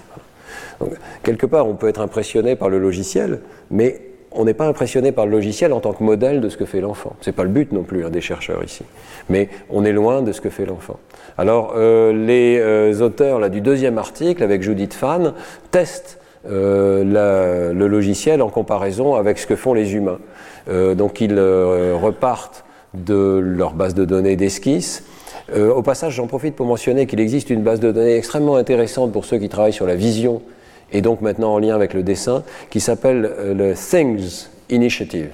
Donc, quelque part, on peut être impressionné par le logiciel, mais on n'est pas impressionné par le logiciel en tant que modèle de ce que fait l'enfant. Ce n'est pas le but non plus hein, des chercheurs ici. Mais on est loin de ce que fait l'enfant. Alors, euh, les euh, auteurs là, du deuxième article, avec Judith Fan, testent euh, le logiciel en comparaison avec ce que font les humains. donc, ils repartent de leur base de données d'esquisse. au passage, j'en profite pour mentionner qu'il existe une base de données extrêmement intéressante pour ceux qui travaillent sur la vision et donc maintenant en lien avec le dessin, qui s'appelle euh, le Things Initiative,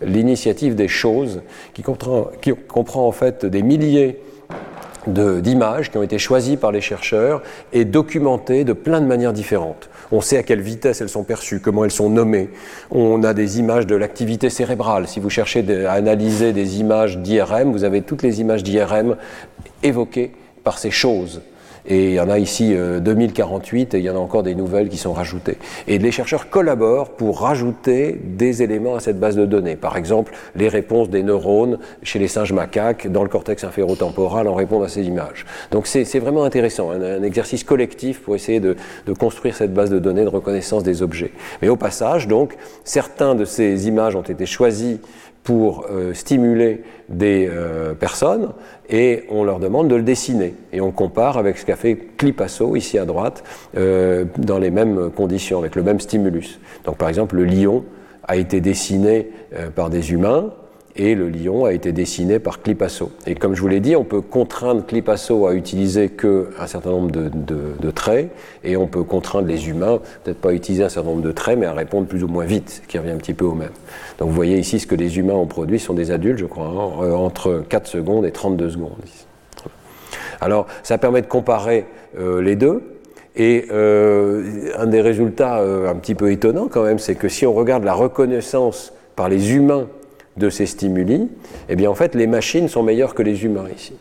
l'initiative des choses, qui comprend, qui comprend en fait des milliers d'images qui ont été choisies par les chercheurs et documentées de plein de manières différentes. On sait à quelle vitesse elles sont perçues, comment elles sont nommées. On a des images de l'activité cérébrale. Si vous cherchez à analyser des images d'IRM, vous avez toutes les images d'IRM évoquées par ces choses. Et il y en a ici 2048 euh, et il y en a encore des nouvelles qui sont rajoutées. Et les chercheurs collaborent pour rajouter des éléments à cette base de données. Par exemple, les réponses des neurones chez les singes macaques dans le cortex inférotemporal en répondent à ces images. Donc c'est vraiment intéressant, un, exercice collectif pour essayer de, de, construire cette base de données de reconnaissance des objets. Mais au passage, donc, certains de ces images ont été choisis pour euh, stimuler des euh, personnes et on leur demande de le dessiner. Et on compare avec ce qu'a fait Clipasso ici à droite euh, dans les mêmes conditions, avec le même stimulus. Donc par exemple, le lion a été dessiné par des humains et le lion a été dessiné par Clipasso. Et comme je vous l'ai dit, on peut contraindre Clipasso à utiliser qu'un certain nombre de, traits, et on peut contraindre les humains, peut-être pas à utiliser un certain nombre de traits, mais à répondre plus ou moins vite, ce qui revient un petit peu au même. Donc vous voyez ici ce que les humains ont produit, sont des adultes, je crois, hein, euh, entre 4 secondes et 32 secondes. Alors ça permet de comparer euh, les deux, et euh, un des résultats un petit peu étonnants quand même, c'est que si on regarde la reconnaissance par les humains de ces stimuli, eh bien en fait les machines sont meilleures que les humains ici.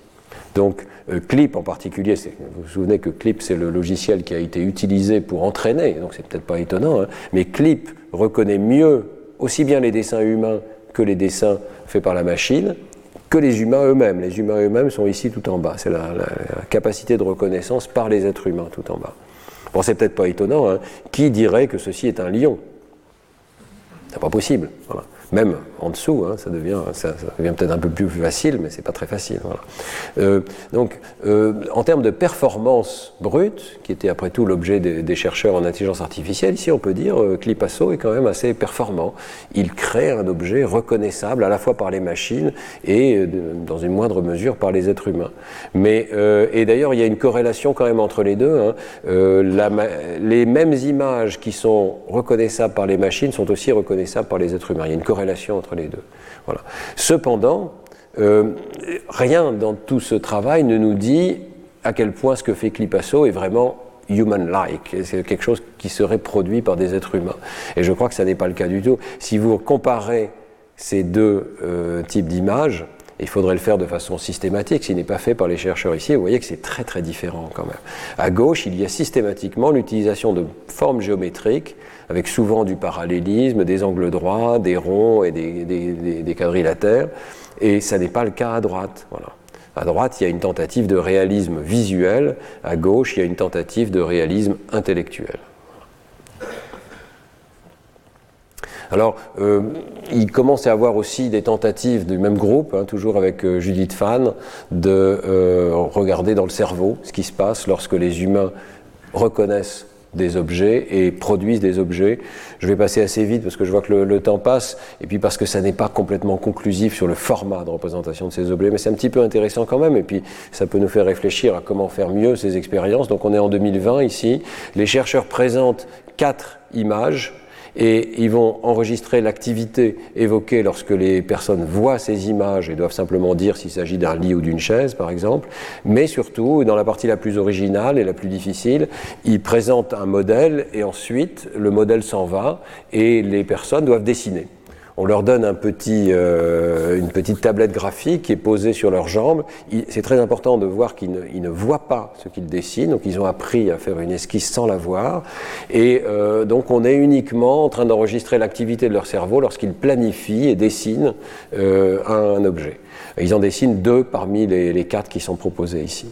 Donc euh, Clip en particulier, vous vous souvenez que Clip c'est le logiciel qui a été utilisé pour entraîner, donc c'est peut-être pas étonnant, hein, mais Clip reconnaît mieux aussi bien les dessins humains que les dessins faits par la machine, que les humains eux-mêmes. Les humains eux-mêmes sont ici tout en bas. C'est la, capacité de reconnaissance par les êtres humains tout en bas. Bon, c'est peut-être pas étonnant. Hein. Qui dirait que ceci est un lion? C'est pas possible. Voilà même en dessous, hein, ça devient, peut-être un peu plus facile, mais c'est pas très facile. Euh, donc, euh, en termes de performance brute, qui était après tout l'objet des, chercheurs en intelligence artificielle, ici on peut dire euh, Clipasso est quand même assez performant. Il crée un objet reconnaissable à la fois par les machines et dans une moindre mesure par les êtres humains. Mais et d'ailleurs, il y a une corrélation quand même entre les deux. Hein. les mêmes images qui sont reconnaissables par les machines sont aussi reconnaissables par les êtres humains. Il y a une relation entre les deux. Cependant, euh, rien dans tout ce travail ne nous dit à quel point ce que fait Clipasso est vraiment human-like, c'est quelque chose qui serait produit par des êtres humains. Et je crois que ça n'est pas le cas du tout. Si vous comparez ces deux euh, types d'images, il faudrait le faire de façon systématique, ce n'est pas fait par les chercheurs ici, vous voyez que c'est très très différent quand même. À gauche, il y a systématiquement l'utilisation de formes géométriques avec souvent du parallélisme, des angles droits, des ronds et des, quadrilatères, et ça n'est pas le cas à droite. Voilà. À droite, il y a une tentative de réalisme visuel, à gauche, il y a une tentative de réalisme intellectuel. Alors, euh, il commence à avoir aussi des tentatives du même groupe, hein, toujours avec euh, Judith Fan, de euh, regarder dans le cerveau ce qui se passe lorsque les humains reconnaissent des objets et produisent des objets. Je vais passer assez vite parce que je vois que le, temps passe et puis parce que ça n'est pas complètement conclusif sur le format de représentation de ces objets, mais c'est un petit peu intéressant quand même et puis ça peut nous faire réfléchir à comment faire mieux ces expériences. Donc on est en 2020 ici. Les chercheurs présentent quatre images et ils vont enregistrer l'activité évoquée lorsque les personnes voient ces images et doivent simplement dire s'il s'agit d'un lit ou d'une chaise, par exemple. Mais surtout, dans la partie la plus originale et la plus difficile, ils présentent un modèle et ensuite le modèle s'en va et les personnes doivent dessiner on leur donne euh, une petite tablette graphique qui est posée sur leurs jambes. C'est très important de voir qu'ils ne, voient pas ce qu'ils dessinent, donc ils ont appris à faire une esquisse sans la voir. Et euh, donc on est uniquement en train d'enregistrer l'activité de leur cerveau lorsqu'ils planifient et dessinent euh, un, objet. Ils en dessinent deux parmi les, les quatre qui sont proposés ici.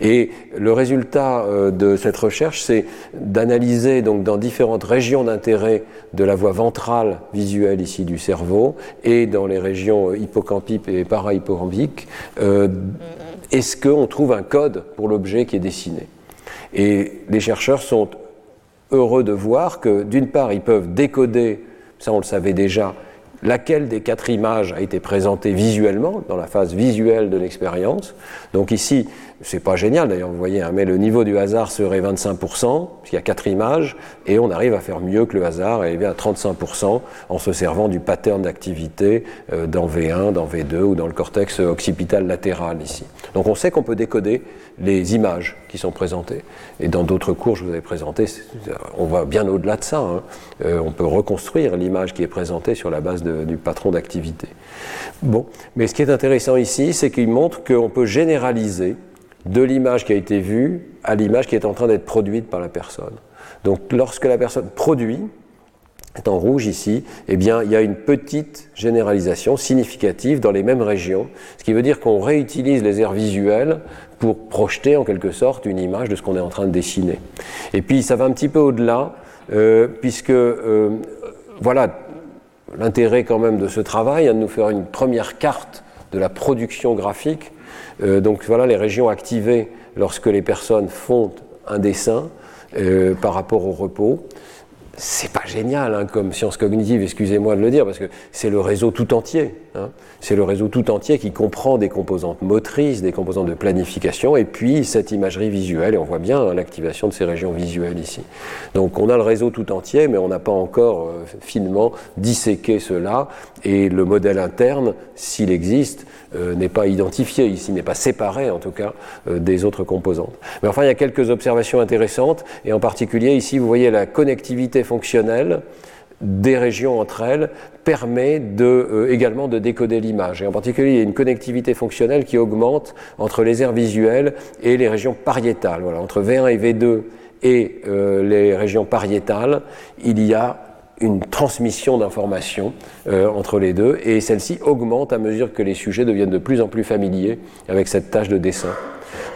Et le résultat euh, de cette recherche, c'est d'analyser donc dans différentes régions d'intérêt de la voie ventrale visuelle ici du cerveau et dans les régions hippocampiques et para-hippocampiques, euh, est-ce qu'on trouve un code pour l'objet qui est dessiné? Et les chercheurs sont heureux de voir que d'une part, ils peuvent décoder, ça on le savait déjà, laquelle des quatre images a été présentée visuellement, dans la phase visuelle de l'expérience. Donc ici, c'est pas génial d'ailleurs, vous voyez, hein, mais le niveau du hasard serait 25%, puisqu'il y a quatre images, et on arrive à faire mieux que le hasard, arriver à 35% en se servant du pattern d'activité euh, dans V1, dans V2 ou dans le cortex occipital latéral ici. Donc on sait qu'on peut décoder les images qui sont présentées. Et dans d'autres cours, je vous avais présenté, on va bien au-delà de ça. Hein. Euh, on peut reconstruire l'image qui est présentée sur la base du patron d'activité. Bon, mais ce qui est intéressant ici, c'est qu'il montre qu'on peut généraliser de l'image qui a été vue à l'image qui est en train d'être produite par la personne. Donc lorsque la personne produit, est en rouge ici, eh bien, il y a une petite généralisation significative dans les mêmes régions, ce qui veut dire qu'on réutilise les aires visuelles pour projeter en quelque sorte une image de ce qu'on est en train de dessiner. Et puis ça va un petit peu au-delà, euh, puisque euh, voilà l'intérêt quand même de ce travail, hein, de nous faire une première carte de la production graphique euh, donc voilà les régions activées lorsque les personnes font un dessin euh, par rapport au repos c'est pas génial hein, comme science cognitive, excusez-moi de le dire, parce que c'est le réseau tout entier. Hein. C'est le réseau tout entier qui comprend des composantes motrices, des composantes de planification, et puis cette imagerie visuelle, et on voit bien hein, l'activation de ces régions visuelles ici. Donc on a le réseau tout entier, mais on n'a pas encore euh, finement disséqué cela, et le modèle interne, s'il existe, euh, n'est pas identifié ici, n'est pas séparé en tout cas euh, des autres composantes. Mais enfin, il y a quelques observations intéressantes, et en particulier ici, vous voyez la connectivité fonctionnelle des régions entre elles permet de, euh, également de décoder l'image. Et en particulier, il y a une connectivité fonctionnelle qui augmente entre les aires visuelles et les régions pariétales. Voilà, entre V1 et V2 et euh, les régions pariétales, il y a une transmission d'informations euh, entre les deux, et celle-ci augmente à mesure que les sujets deviennent de plus en plus familiers avec cette tâche de dessin.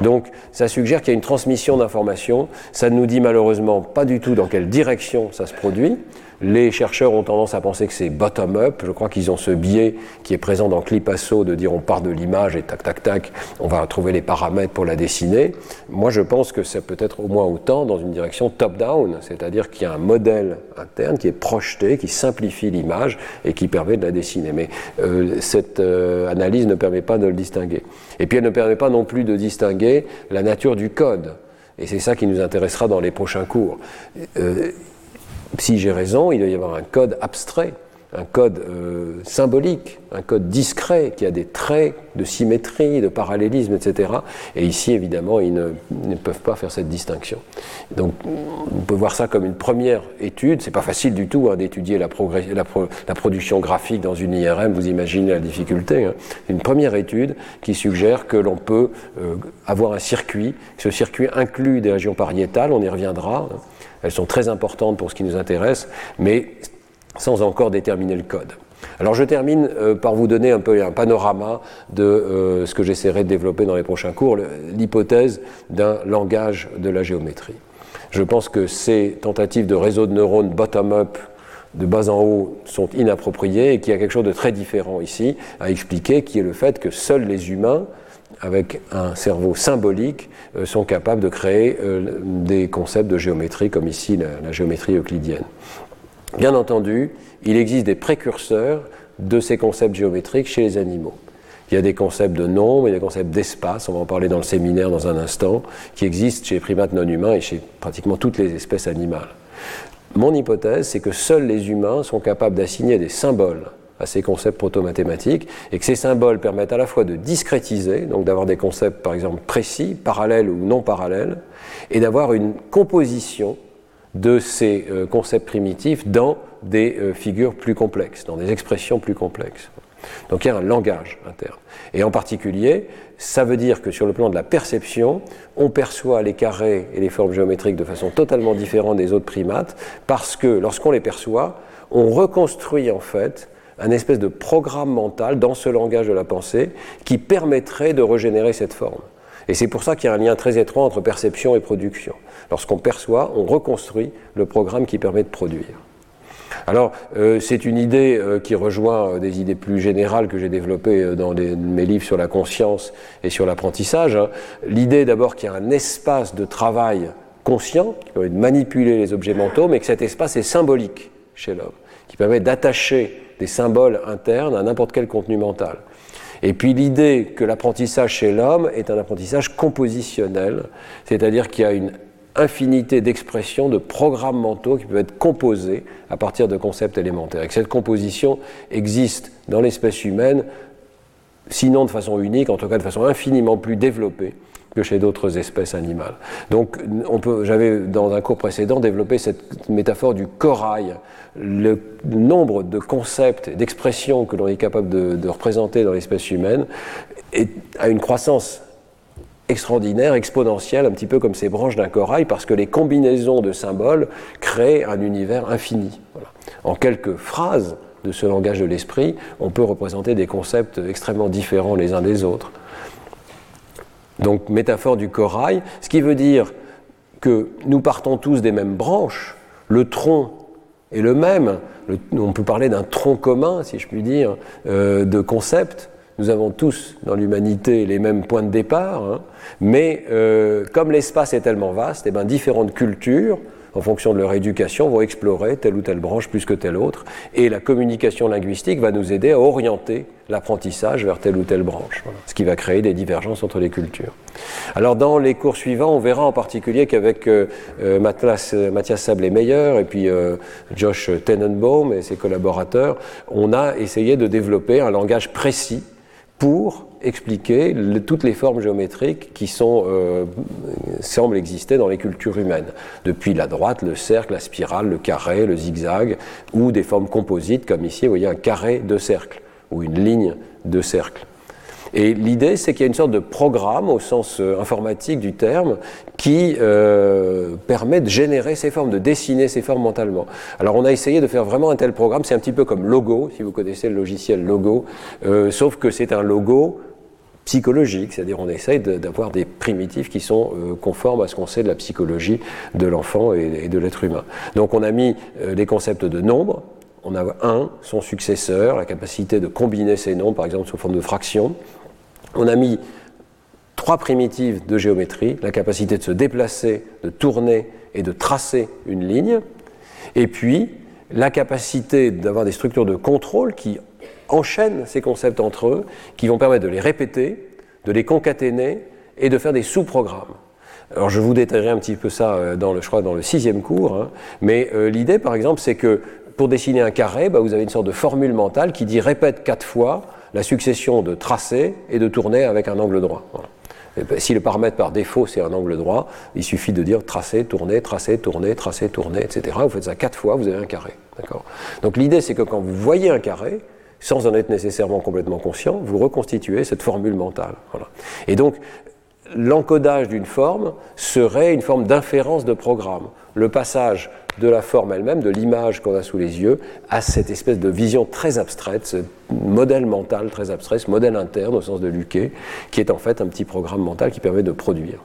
Donc ça suggère qu'il y a une transmission d'informations. Ça ne nous dit malheureusement pas du tout dans quelle direction ça se produit. Les chercheurs ont tendance à penser que c'est bottom-up. Je crois qu'ils ont ce biais qui est présent dans Clipasso de dire on part de l'image et tac tac tac, on va trouver les paramètres pour la dessiner. Moi je pense que ça peut être au moins autant dans une direction top-down, c'est-à-dire qu'il y a un modèle interne qui est projeté, qui simplifie l'image et qui permet de la dessiner. Mais euh, cette euh, analyse ne permet pas de le distinguer. Et puis elle ne permet pas non plus de distinguer la nature du code. Et c'est ça qui nous intéressera dans les prochains cours. Euh, si j'ai raison, il doit y avoir un code abstrait, un code euh, symbolique, un code discret qui a des traits de symétrie, de parallélisme, etc. Et ici, évidemment, ils ne, peuvent pas faire cette distinction. Donc, on peut voir ça comme une première étude. C'est pas facile du tout hein, d'étudier la, production graphique dans une IRM. Vous imaginez la difficulté. Hein. Une première étude qui suggère que l'on peut euh, avoir un circuit. Ce circuit inclut des régions pariétales. On y reviendra. Elles sont très importantes pour ce qui nous intéresse, mais sans encore déterminer le code. Alors je termine euh, par vous donner un peu un panorama de euh, ce que j'essaierai de développer dans les prochains cours, l'hypothèse d'un langage de la géométrie. Je pense que ces tentatives de réseau de neurones bottom-up, de bas en haut, sont inappropriées et qu'il y a quelque chose de très différent ici à expliquer, qui est le fait que seuls les humains avec un cerveau symbolique, euh, sont capables de créer euh, des concepts de géométrie, comme ici la, géométrie euclidienne. Bien entendu, il existe des précurseurs de ces concepts géométriques chez les animaux. Il y a des concepts de nombre, il y a des concepts d'espace, on va en parler dans le séminaire dans un instant, qui existent chez les primates non humains et chez pratiquement toutes les espèces animales. Mon hypothèse, c'est que seuls les humains sont capables d'assigner des symboles à ces concepts proto-mathématiques, et que ces symboles permettent à la fois de discrétiser, donc d'avoir des concepts par exemple précis, parallèles ou non parallèles, et d'avoir une composition de ces euh, concepts primitifs dans des euh, figures plus complexes, dans des expressions plus complexes. Donc il y a un langage interne. Et en particulier, ça veut dire que sur le plan de la perception, on perçoit les carrés et les formes géométriques de façon totalement différente des autres primates, parce que lorsqu'on les perçoit, on reconstruit en fait un espèce de programme mental dans ce langage de la pensée qui permettrait de régénérer cette forme. Et c'est pour ça qu'il y a un lien très étroit entre perception et production. Lorsqu'on perçoit, on reconstruit le programme qui permet de produire. Alors, euh, c'est une idée euh, qui rejoint euh, des idées plus générales que j'ai développées dans mes livres sur la conscience et sur l'apprentissage. Hein. L'idée d'abord qu'il y a un espace de travail conscient qui permet de manipuler les objets mentaux, mais que cet espace est symbolique chez l'homme, qui permet d'attacher symboles internes à n'importe quel contenu mental. Et puis l'idée que l'apprentissage chez l'homme est un apprentissage compositionnel, c'est-à-dire qu'il y a une infinité d'expressions, de programmes mentaux qui peuvent être composés à partir de concepts élémentaires. Et que cette composition existe dans l'espèce humaine, sinon de façon unique, en tout cas de façon infiniment plus développée que chez d'autres espèces animales. Donc, j'avais dans un cours précédent développé cette métaphore du corail. Le nombre de concepts, d'expressions que l'on est capable de, représenter dans l'espèce humaine est, a une croissance extraordinaire, exponentielle, un petit peu comme ces branches d'un corail, parce que les combinaisons de symboles créent un univers infini. En quelques phrases de ce langage de l'esprit, on peut représenter des concepts extrêmement différents les uns des autres. Donc métaphore du corail, ce qui veut dire que nous partons tous des mêmes branches, le tronc est le même, on peut parler d'un tronc commun, si je puis dire, euh, de concepts. Nous avons tous dans l'humanité les mêmes points de départ, hein. mais euh, comme l'espace est tellement vaste, et eh ben, différentes cultures en fonction de leur éducation, vont explorer telle ou telle branche plus que telle autre. Et la communication linguistique va nous aider à orienter l'apprentissage vers telle ou telle branche, ce qui va créer des divergences entre les cultures. Alors dans les cours suivants, on verra en particulier qu'avec euh, euh, Mathias, Sablé-Meyer et puis euh, Josh Tenenbaum et ses collaborateurs, on a essayé de développer un langage précis pour expliquer toutes les formes géométriques qui euh, semblent exister dans les cultures humaines, depuis la droite, le cercle, la spirale, le carré, le zigzag, ou des formes composites, comme ici, vous voyez un carré de cercle, ou une ligne de cercle. Et l'idée, c'est qu'il y a une sorte de programme, au sens euh, informatique du terme, qui euh, permet de générer ces formes, de dessiner ces formes mentalement. Alors on a essayé de faire vraiment un tel programme, c'est un petit peu comme Logo, si vous connaissez le logiciel Logo, euh, sauf que c'est un logo psychologique, c'est-à-dire on essaye d'avoir des primitifs qui sont conformes à ce qu'on sait de la psychologie de l'enfant et, de l'être humain. Donc on a mis des concepts de nombre, on a un, son successeur, la capacité de combiner ces nombres, par exemple sous forme de fractions, on a mis trois primitives de géométrie, la capacité de se déplacer, de tourner et de tracer une ligne, et puis la capacité d'avoir des structures de contrôle qui enchaînent ces concepts entre eux, qui vont permettre de les répéter, de les concaténer et de faire des sous-programmes. Alors je vous détaillerai un petit peu ça euh, dans le, je crois, dans le sixième cours, hein. mais euh, l'idée par exemple c'est que pour dessiner un carré, bah, vous avez une sorte de formule mentale qui dit répète quatre fois la succession de tracés et de tourner avec un angle droit. Ben, si le paramètre par défaut c'est un angle droit, il suffit de dire tracer, tourner, tracer, tourner, tracer, tourner, etc. Vous faites ça quatre fois, vous avez un carré. Donc l'idée c'est que quand vous voyez un carré, sans en être nécessairement complètement conscient, vous reconstituez cette formule mentale. Et donc l'encodage d'une forme serait une forme d'inférence de programme. Le passage de la forme elle-même, de l'image qu'on a sous les yeux, à cette espèce de vision très abstraite, ce modèle mental très abstrait, ce modèle interne au sens de Luquet, qui est en fait un petit programme mental qui permet de produire.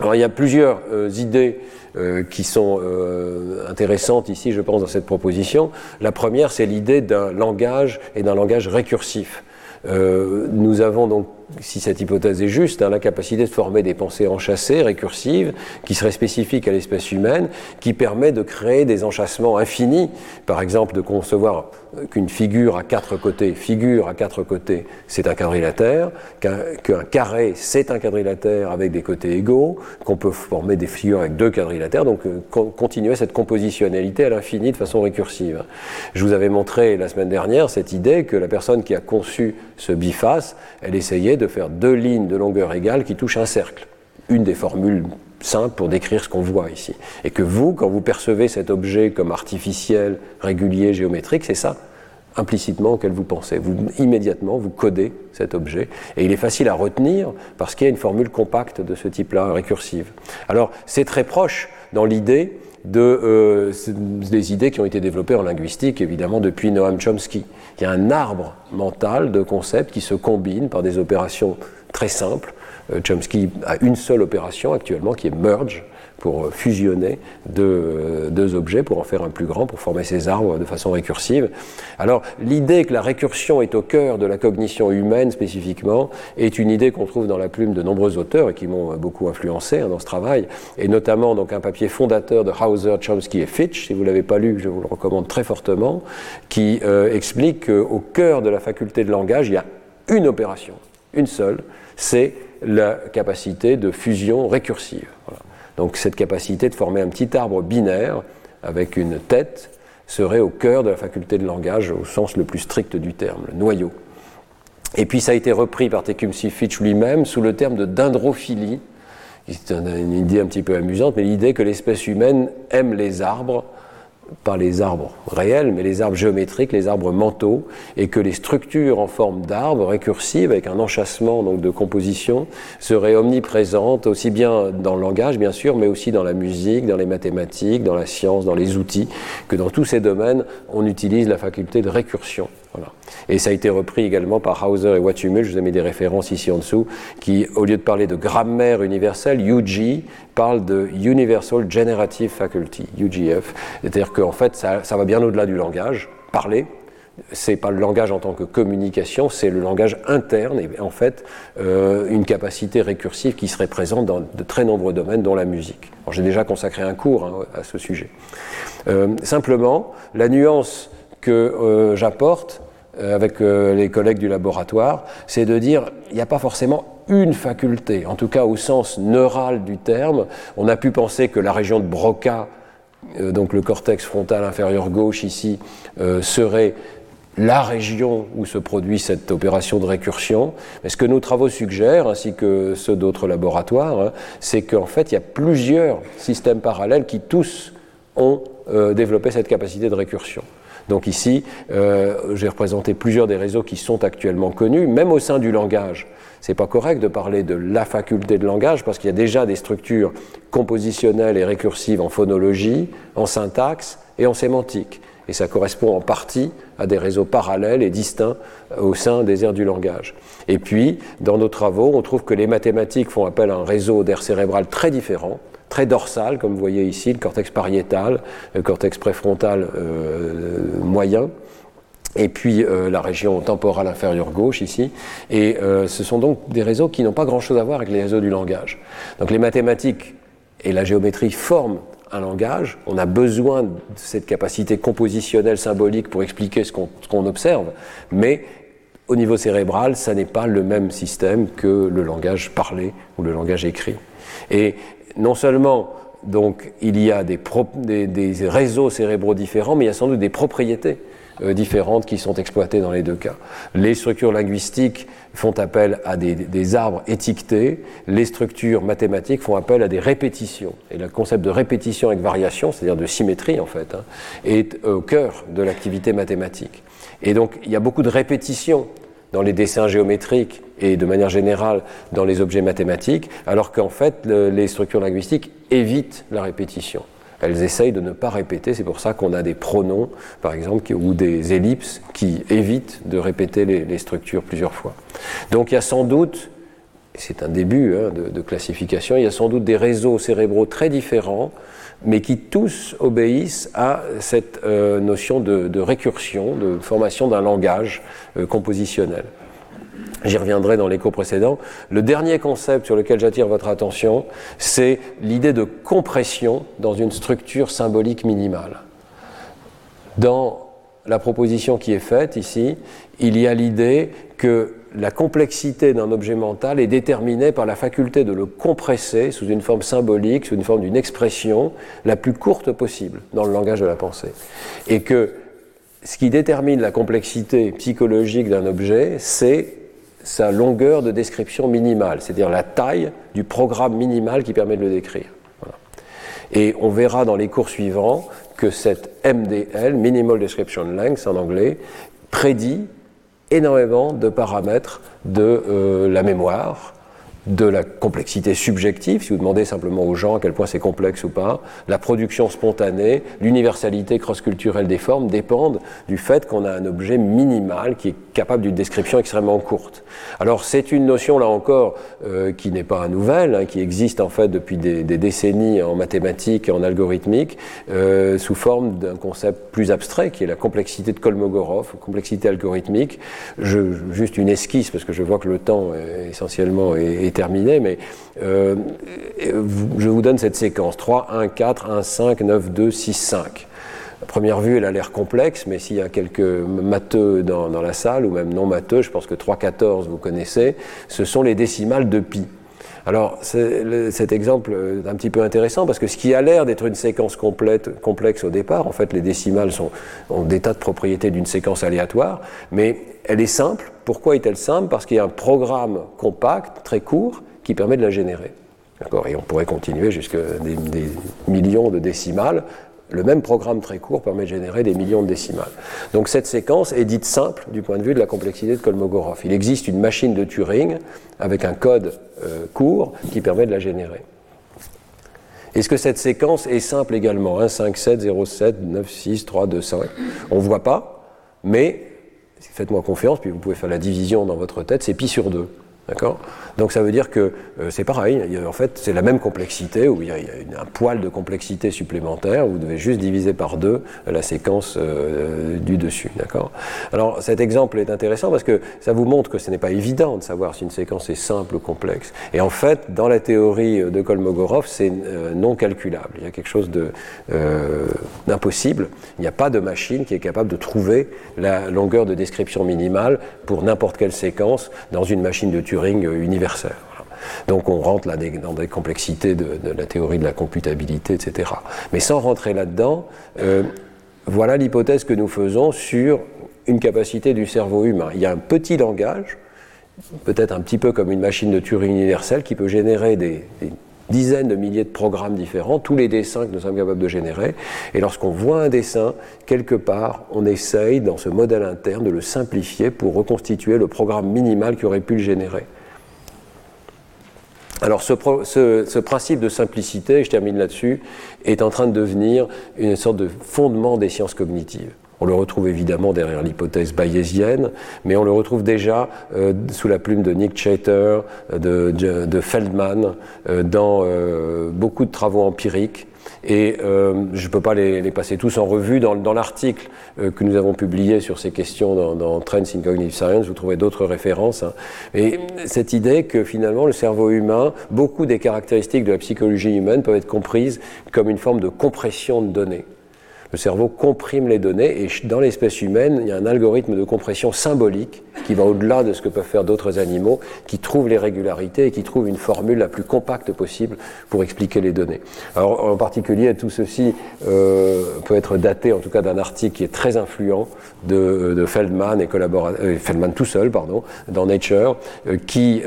Alors il y a plusieurs euh, idées euh, qui sont euh, intéressantes ici, je pense, dans cette proposition. La première, c'est l'idée d'un langage et d'un langage récursif. nous avons donc si cette hypothèse est juste, hein, la capacité de former des pensées enchâssées, récursives, qui seraient spécifiques à l'espèce humaine, qui permet de créer des enchâssements infinis, par exemple de concevoir qu'une figure à quatre côtés, figure à quatre côtés, c'est un quadrilatère, qu'un carré, c'est un quadrilatère avec des côtés égaux, qu'on peut former des figures avec deux quadrilatères, donc euh, continuer cette compositionnalité à l'infini de façon récursive. Je vous avais montré la semaine dernière cette idée que la personne qui a conçu ce biface, elle essayait de faire deux lignes de longueur égale qui touchent un cercle. Une des formules simples pour décrire ce qu'on voit ici. Et que vous, quand vous percevez cet objet comme artificiel, régulier, géométrique, c'est ça implicitement auquel vous pensez. Vous, immédiatement, vous codez cet objet. Et il est facile à retenir parce qu'il y a une formule compacte de ce type-là, récursive. Alors, c'est très proche dans l'idée de, euh, des idées qui ont été développées en linguistique, évidemment, depuis Noam Chomsky. Il y a un arbre mental de concepts qui se combinent par des opérations très simples. Euh, Chomsky a une seule opération actuellement qui est merge, pour fusionner deux, objets, pour en faire un plus grand, pour former ces arbres de façon récursive. Alors l'idée que la récursion est au cœur de la cognition humaine spécifiquement est une idée qu'on trouve dans la plume de nombreux auteurs et qui m'ont beaucoup influencé hein, dans ce travail, et notamment donc un papier fondateur de Hauser, Chomsky et Fitch, si vous ne l'avez pas lu, je vous le recommande très fortement, qui euh, explique qu'au cœur de la faculté de langage, il y a une opération, une seule, c'est la capacité de fusion récursive. Voilà. Donc cette capacité de former un petit arbre binaire avec une tête serait au cœur de la faculté de langage au sens le plus strict du terme, le noyau. Et puis ça a été repris par Tecumseh Fitch lui-même sous le terme de dendrophilie. C'est une idée un petit peu amusante, mais l'idée que l'espèce humaine aime les arbres pas les arbres réels, mais les arbres géométriques, les arbres mentaux, et que les structures en forme d'arbres récursives, avec un enchâssement donc, de composition, seraient omniprésentes, aussi bien dans le langage, bien sûr, mais aussi dans la musique, dans les mathématiques, dans la science, dans les outils, que dans tous ces domaines, on utilise la faculté de récursion. Et ça a été repris également par Hauser et Watumul, je vous ai mis des références ici en dessous, qui, au lieu de parler de grammaire universelle, UG parle de Universal Generative Faculty, UGF. C'est-à-dire qu'en fait, ça, va bien au-delà du langage, parler, c'est pas le langage en tant que communication, c'est le langage interne et en fait euh, une capacité récursive qui serait présente dans de très nombreux domaines, dont la musique. J'ai déjà consacré un cours hein, à ce sujet. Euh, simplement, la nuance que euh, j'apporte, avec euh, les collègues du laboratoire, c'est de dire il n'y a pas forcément une faculté, en tout cas au sens neural du terme. On a pu penser que la région de Broca, euh, donc le cortex frontal inférieur gauche ici, serait la région où se produit cette opération de récursion. Mais ce que nos travaux suggèrent, ainsi que ceux d'autres laboratoires, hein, c'est qu'en fait, il y a plusieurs systèmes parallèles qui tous ont développé cette capacité de récursion. Donc ici, euh, j'ai représenté plusieurs des réseaux qui sont actuellement connus, même au sein du langage. C'est pas correct de parler de la faculté de langage parce qu'il y a déjà des structures compositionnelles et récursives en phonologie, en syntaxe et en sémantique. Et ça correspond en partie à des réseaux parallèles et distincts au sein des aires du langage. Et puis, dans nos travaux, on trouve que les mathématiques font appel à un réseau d'air cérébral très différent, très dorsal, comme vous voyez ici, le cortex pariétal, le cortex préfrontal euh, moyen, et puis euh, la région temporale inférieure gauche ici. Et euh, ce sont donc des réseaux qui n'ont pas grand-chose à voir avec les réseaux du langage. Donc les mathématiques et la géométrie forment un langage. On a besoin de cette capacité compositionnelle symbolique pour expliquer ce qu'on observe, mais au niveau cérébral, ça n'est pas le même système que le langage parlé ou le langage écrit. Et non seulement donc il y a des, réseaux cérébraux différents, mais il y a sans doute des propriétés euh, différentes qui sont exploitées dans les deux cas. Les structures linguistiques font appel à des, arbres étiquetés, les structures mathématiques font appel à des répétitions. Et le concept de répétition avec variation, c'est-à-dire de symétrie en fait, hein, est au cœur de l'activité mathématique. Et donc il y a beaucoup de répétitions dans les dessins géométriques et de manière générale dans les objets mathématiques, alors qu'en fait les structures linguistiques évitent la répétition. Elles essayent de ne pas répéter, c'est pour ça qu'on a des pronoms, par exemple, ou des ellipses qui évitent de répéter les, structures plusieurs fois. Donc il y a sans doute, c'est un début hein, de, classification, il y a sans doute des réseaux cérébraux très différents, mais qui tous obéissent à cette euh, notion de, récursion, de formation d'un langage euh, compositionnel. J'y reviendrai dans les cours précédents. Le dernier concept sur lequel j'attire votre attention, c'est l'idée de compression dans une structure symbolique minimale. Dans la proposition qui est faite ici, il y a l'idée que la complexité d'un objet mental est déterminée par la faculté de le compresser sous une forme symbolique, sous une forme d'une expression la plus courte possible dans le langage de la pensée. Et que ce qui détermine la complexité psychologique d'un objet, c'est sa longueur de description minimale, c'est-à-dire la taille du programme minimal qui permet de le décrire. Et on verra dans les cours suivants que cette MDL, Minimal Description Length en anglais, prédit énormément de paramètres de euh, la mémoire, de la complexité subjective, si vous demandez simplement aux gens à quel point c'est complexe ou pas, la production spontanée, l'universalité cross-culturelle des formes dépendent du fait qu'on a un objet minimal qui est capable d'une description extrêmement courte. Alors c'est une notion là encore euh, qui n'est pas nouvelle, hein, qui existe en fait depuis des, décennies en mathématiques et en algorithmique, euh, sous forme d'un concept plus abstrait qui est la complexité de Kolmogorov, complexité algorithmique. Juste une esquisse parce que je vois que le temps est, essentiellement est terminé, mais euh, je vous donne cette séquence 3, 1, 4, 1, 5, 9, 2, 6, 5. À première vue, elle a l'air complexe, mais s'il y a quelques matheux dans, dans, la salle, ou même non matheux, je pense que 3, 14, vous connaissez, ce sont les décimales de pi. Alors, cet exemple est un petit peu intéressant parce que ce qui a l'air d'être une séquence complète, complexe au départ, en fait, les décimales sont, ont des tas de propriétés d'une séquence aléatoire, mais elle est simple. Pourquoi est-elle simple? Parce qu'il y a un programme compact, très court, qui permet de la générer. Et on pourrait continuer jusqu'à des, des millions de décimales le même programme très court permet de générer des millions de décimales. Donc cette séquence est dite simple du point de vue de la complexité de Kolmogorov. Il existe une machine de Turing avec un code euh, court qui permet de la générer. Est-ce que cette séquence est simple également? 1, 5, 7, 0, 7, 9, 6, 3, 2, 5 On ne voit pas, mais faites-moi confiance, puis vous pouvez faire la division dans votre tête, c'est pi sur 2. D'accord? Donc ça veut dire que euh, c'est pareil, en fait c'est la même complexité, où il y a, un poil de complexité supplémentaire, vous devez juste diviser par deux la séquence euh, du dessus. D'accord? Alors cet exemple est intéressant parce que ça vous montre que ce n'est pas évident de savoir si une séquence est simple ou complexe. Et en fait, dans la théorie de Kolmogorov, c'est euh, non calculable. Il y a quelque chose d'impossible. il n'y a pas de machine qui est capable de trouver la longueur de description minimale pour n'importe quelle séquence dans une machine de Turing universel. Donc on rentre là dans des complexités de, la théorie de la computabilité, etc. Mais sans rentrer là-dedans, euh, voilà l'hypothèse que nous faisons sur une capacité du cerveau humain. Il y a un petit langage, peut-être un petit peu comme une machine de Turing universelle, qui peut générer des dizaines de milliers de programmes différents, tous les dessins que nous sommes capables de générer. Et lorsqu'on voit un dessin, quelque part, on essaye, dans ce modèle interne, de le simplifier pour reconstituer le programme minimal qui aurait pu le générer. Alors ce, principe de simplicité, je termine là-dessus, est en train de devenir une sorte de fondement des sciences cognitives. On le retrouve évidemment derrière l'hypothèse bayésienne, mais on le retrouve déjà euh, sous la plume de Nick Chater, de, de Feldman, euh, dans euh, beaucoup de travaux empiriques. Et je ne peux pas les, passer tous en revue. Dans, dans l'article que nous avons publié sur ces questions dans, dans Trends in Cognitive Science, vous trouvez d'autres références. Hein. Et cette idée que finalement le cerveau humain, beaucoup des caractéristiques de la psychologie humaine peuvent être comprises comme une forme de compression de données. Le cerveau comprime les données et dans l'espèce humaine, il y a un algorithme de compression symbolique qui va au-delà de ce que peuvent faire d'autres animaux, qui trouve les régularités et qui trouve une formule la plus compacte possible pour expliquer les données. Alors en particulier, tout ceci euh, peut être daté en tout cas d'un article qui est très influent de, Feldman et euh, Feldman tout seul, pardon, dans Nature, euh, qui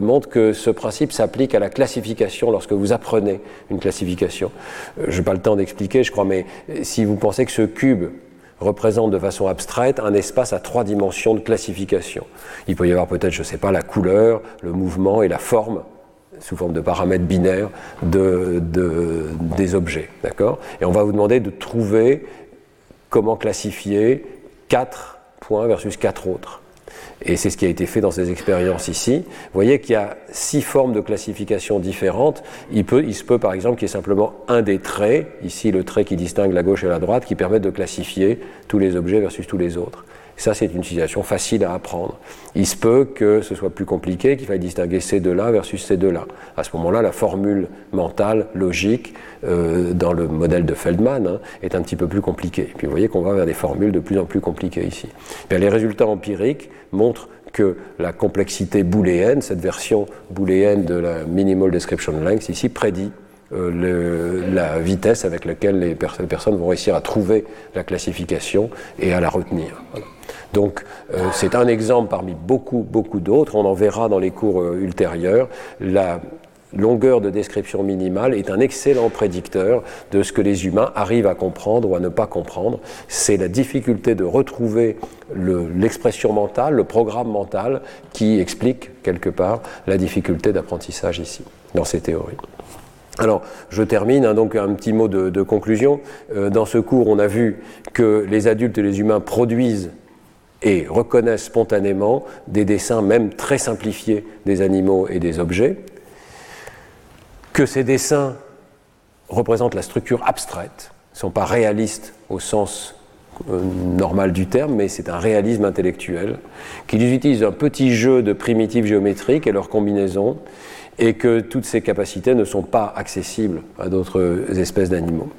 montre que ce principe s'applique à la classification lorsque vous apprenez une classification. je n'ai pas le temps d'expliquer, je crois, mais si vous pensez que ce cube représente de façon abstraite un espace à trois dimensions de classification. Il peut y avoir peut-être, je ne sais pas, la couleur, le mouvement et la forme sous forme de paramètres binaires de, des objets. Et on va vous demander de trouver comment classifier quatre points versus quatre autres. Et c'est ce qui a été fait dans ces expériences ici. Vous voyez qu'il y a six formes de classification différentes. Il, peut, il se peut par exemple qu'il y ait simplement un des traits, ici le trait qui distingue la gauche et la droite, qui permet de classifier tous les objets versus tous les autres. Ça, c'est une situation facile à apprendre. Il se peut que ce soit plus compliqué, qu'il faille distinguer ces deux-là versus ces deux-là. À ce moment-là, la formule mentale, logique, euh, dans le modèle de Feldman, hein, est un petit peu plus compliquée. Puis vous voyez qu'on va vers des formules de plus en plus compliquées ici. Les résultats empiriques montrent que la complexité booléenne, cette version booléenne de la minimal description length ici, prédit euh, la vitesse avec laquelle les, personnes vont réussir à trouver la classification et à la retenir. Donc euh, c'est un exemple parmi beaucoup, beaucoup d'autres. On en verra dans les cours euh, ultérieurs. La longueur de description minimale est un excellent prédicteur de ce que les humains arrivent à comprendre ou à ne pas comprendre. C'est la difficulté de retrouver l'expression mentale, le programme mental qui explique quelque part la difficulté d'apprentissage ici, dans ces théories. Alors, je termine, hein, donc un petit mot de, conclusion. Euh, dans ce cours, on a vu que les adultes et les humains produisent et reconnaissent spontanément des dessins même très simplifiés des animaux et des objets, que ces dessins représentent la structure abstraite, ne sont pas réalistes au sens euh, normal du terme, mais c'est un réalisme intellectuel, qu'ils utilisent un petit jeu de primitives géométriques et leurs combinaisons, et que toutes ces capacités ne sont pas accessibles à d'autres espèces d'animaux.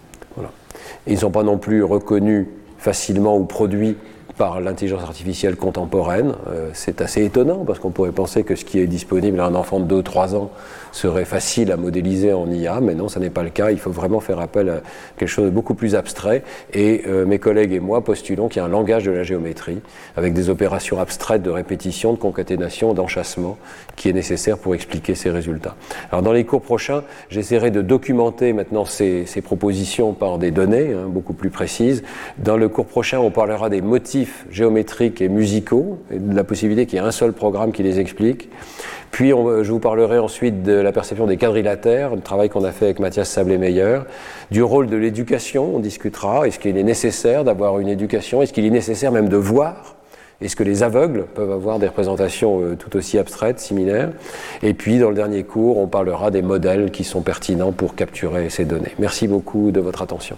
Ils ne sont pas non plus reconnus facilement ou produits par l'intelligence artificielle contemporaine. Euh, c'est assez étonnant parce qu'on pourrait penser que ce qui est disponible à un enfant de 2-3 ans serait facile à modéliser en IA, mais non, ce n'est pas le cas. Il faut vraiment faire appel à quelque chose de beaucoup plus abstrait. Et euh, mes collègues et moi postulons qu'il y a un langage de la géométrie avec des opérations abstraites de répétition, de concaténation, d'enchâssement qui est nécessaire pour expliquer ces résultats. Alors dans les cours prochains, j'essaierai de documenter maintenant ces, propositions par des données hein, beaucoup plus précises. Dans le cours prochain, on parlera des motifs géométriques et musicaux de la possibilité qu'il y ait un seul programme qui les explique. Puis je vous parlerai ensuite de la perception des quadrilatères, le travail qu'on a fait avec Mathias Sablé-Meyer, du rôle de l'éducation, on discutera, est-ce qu'il est nécessaire d'avoir une éducation, est-ce qu'il est nécessaire même de voir? Est-ce que les aveugles peuvent avoir des représentations euh, tout aussi abstraites, similaires? Et puis, dans le dernier cours, on parlera des modèles qui sont pertinents pour capturer ces données. Merci beaucoup de votre attention.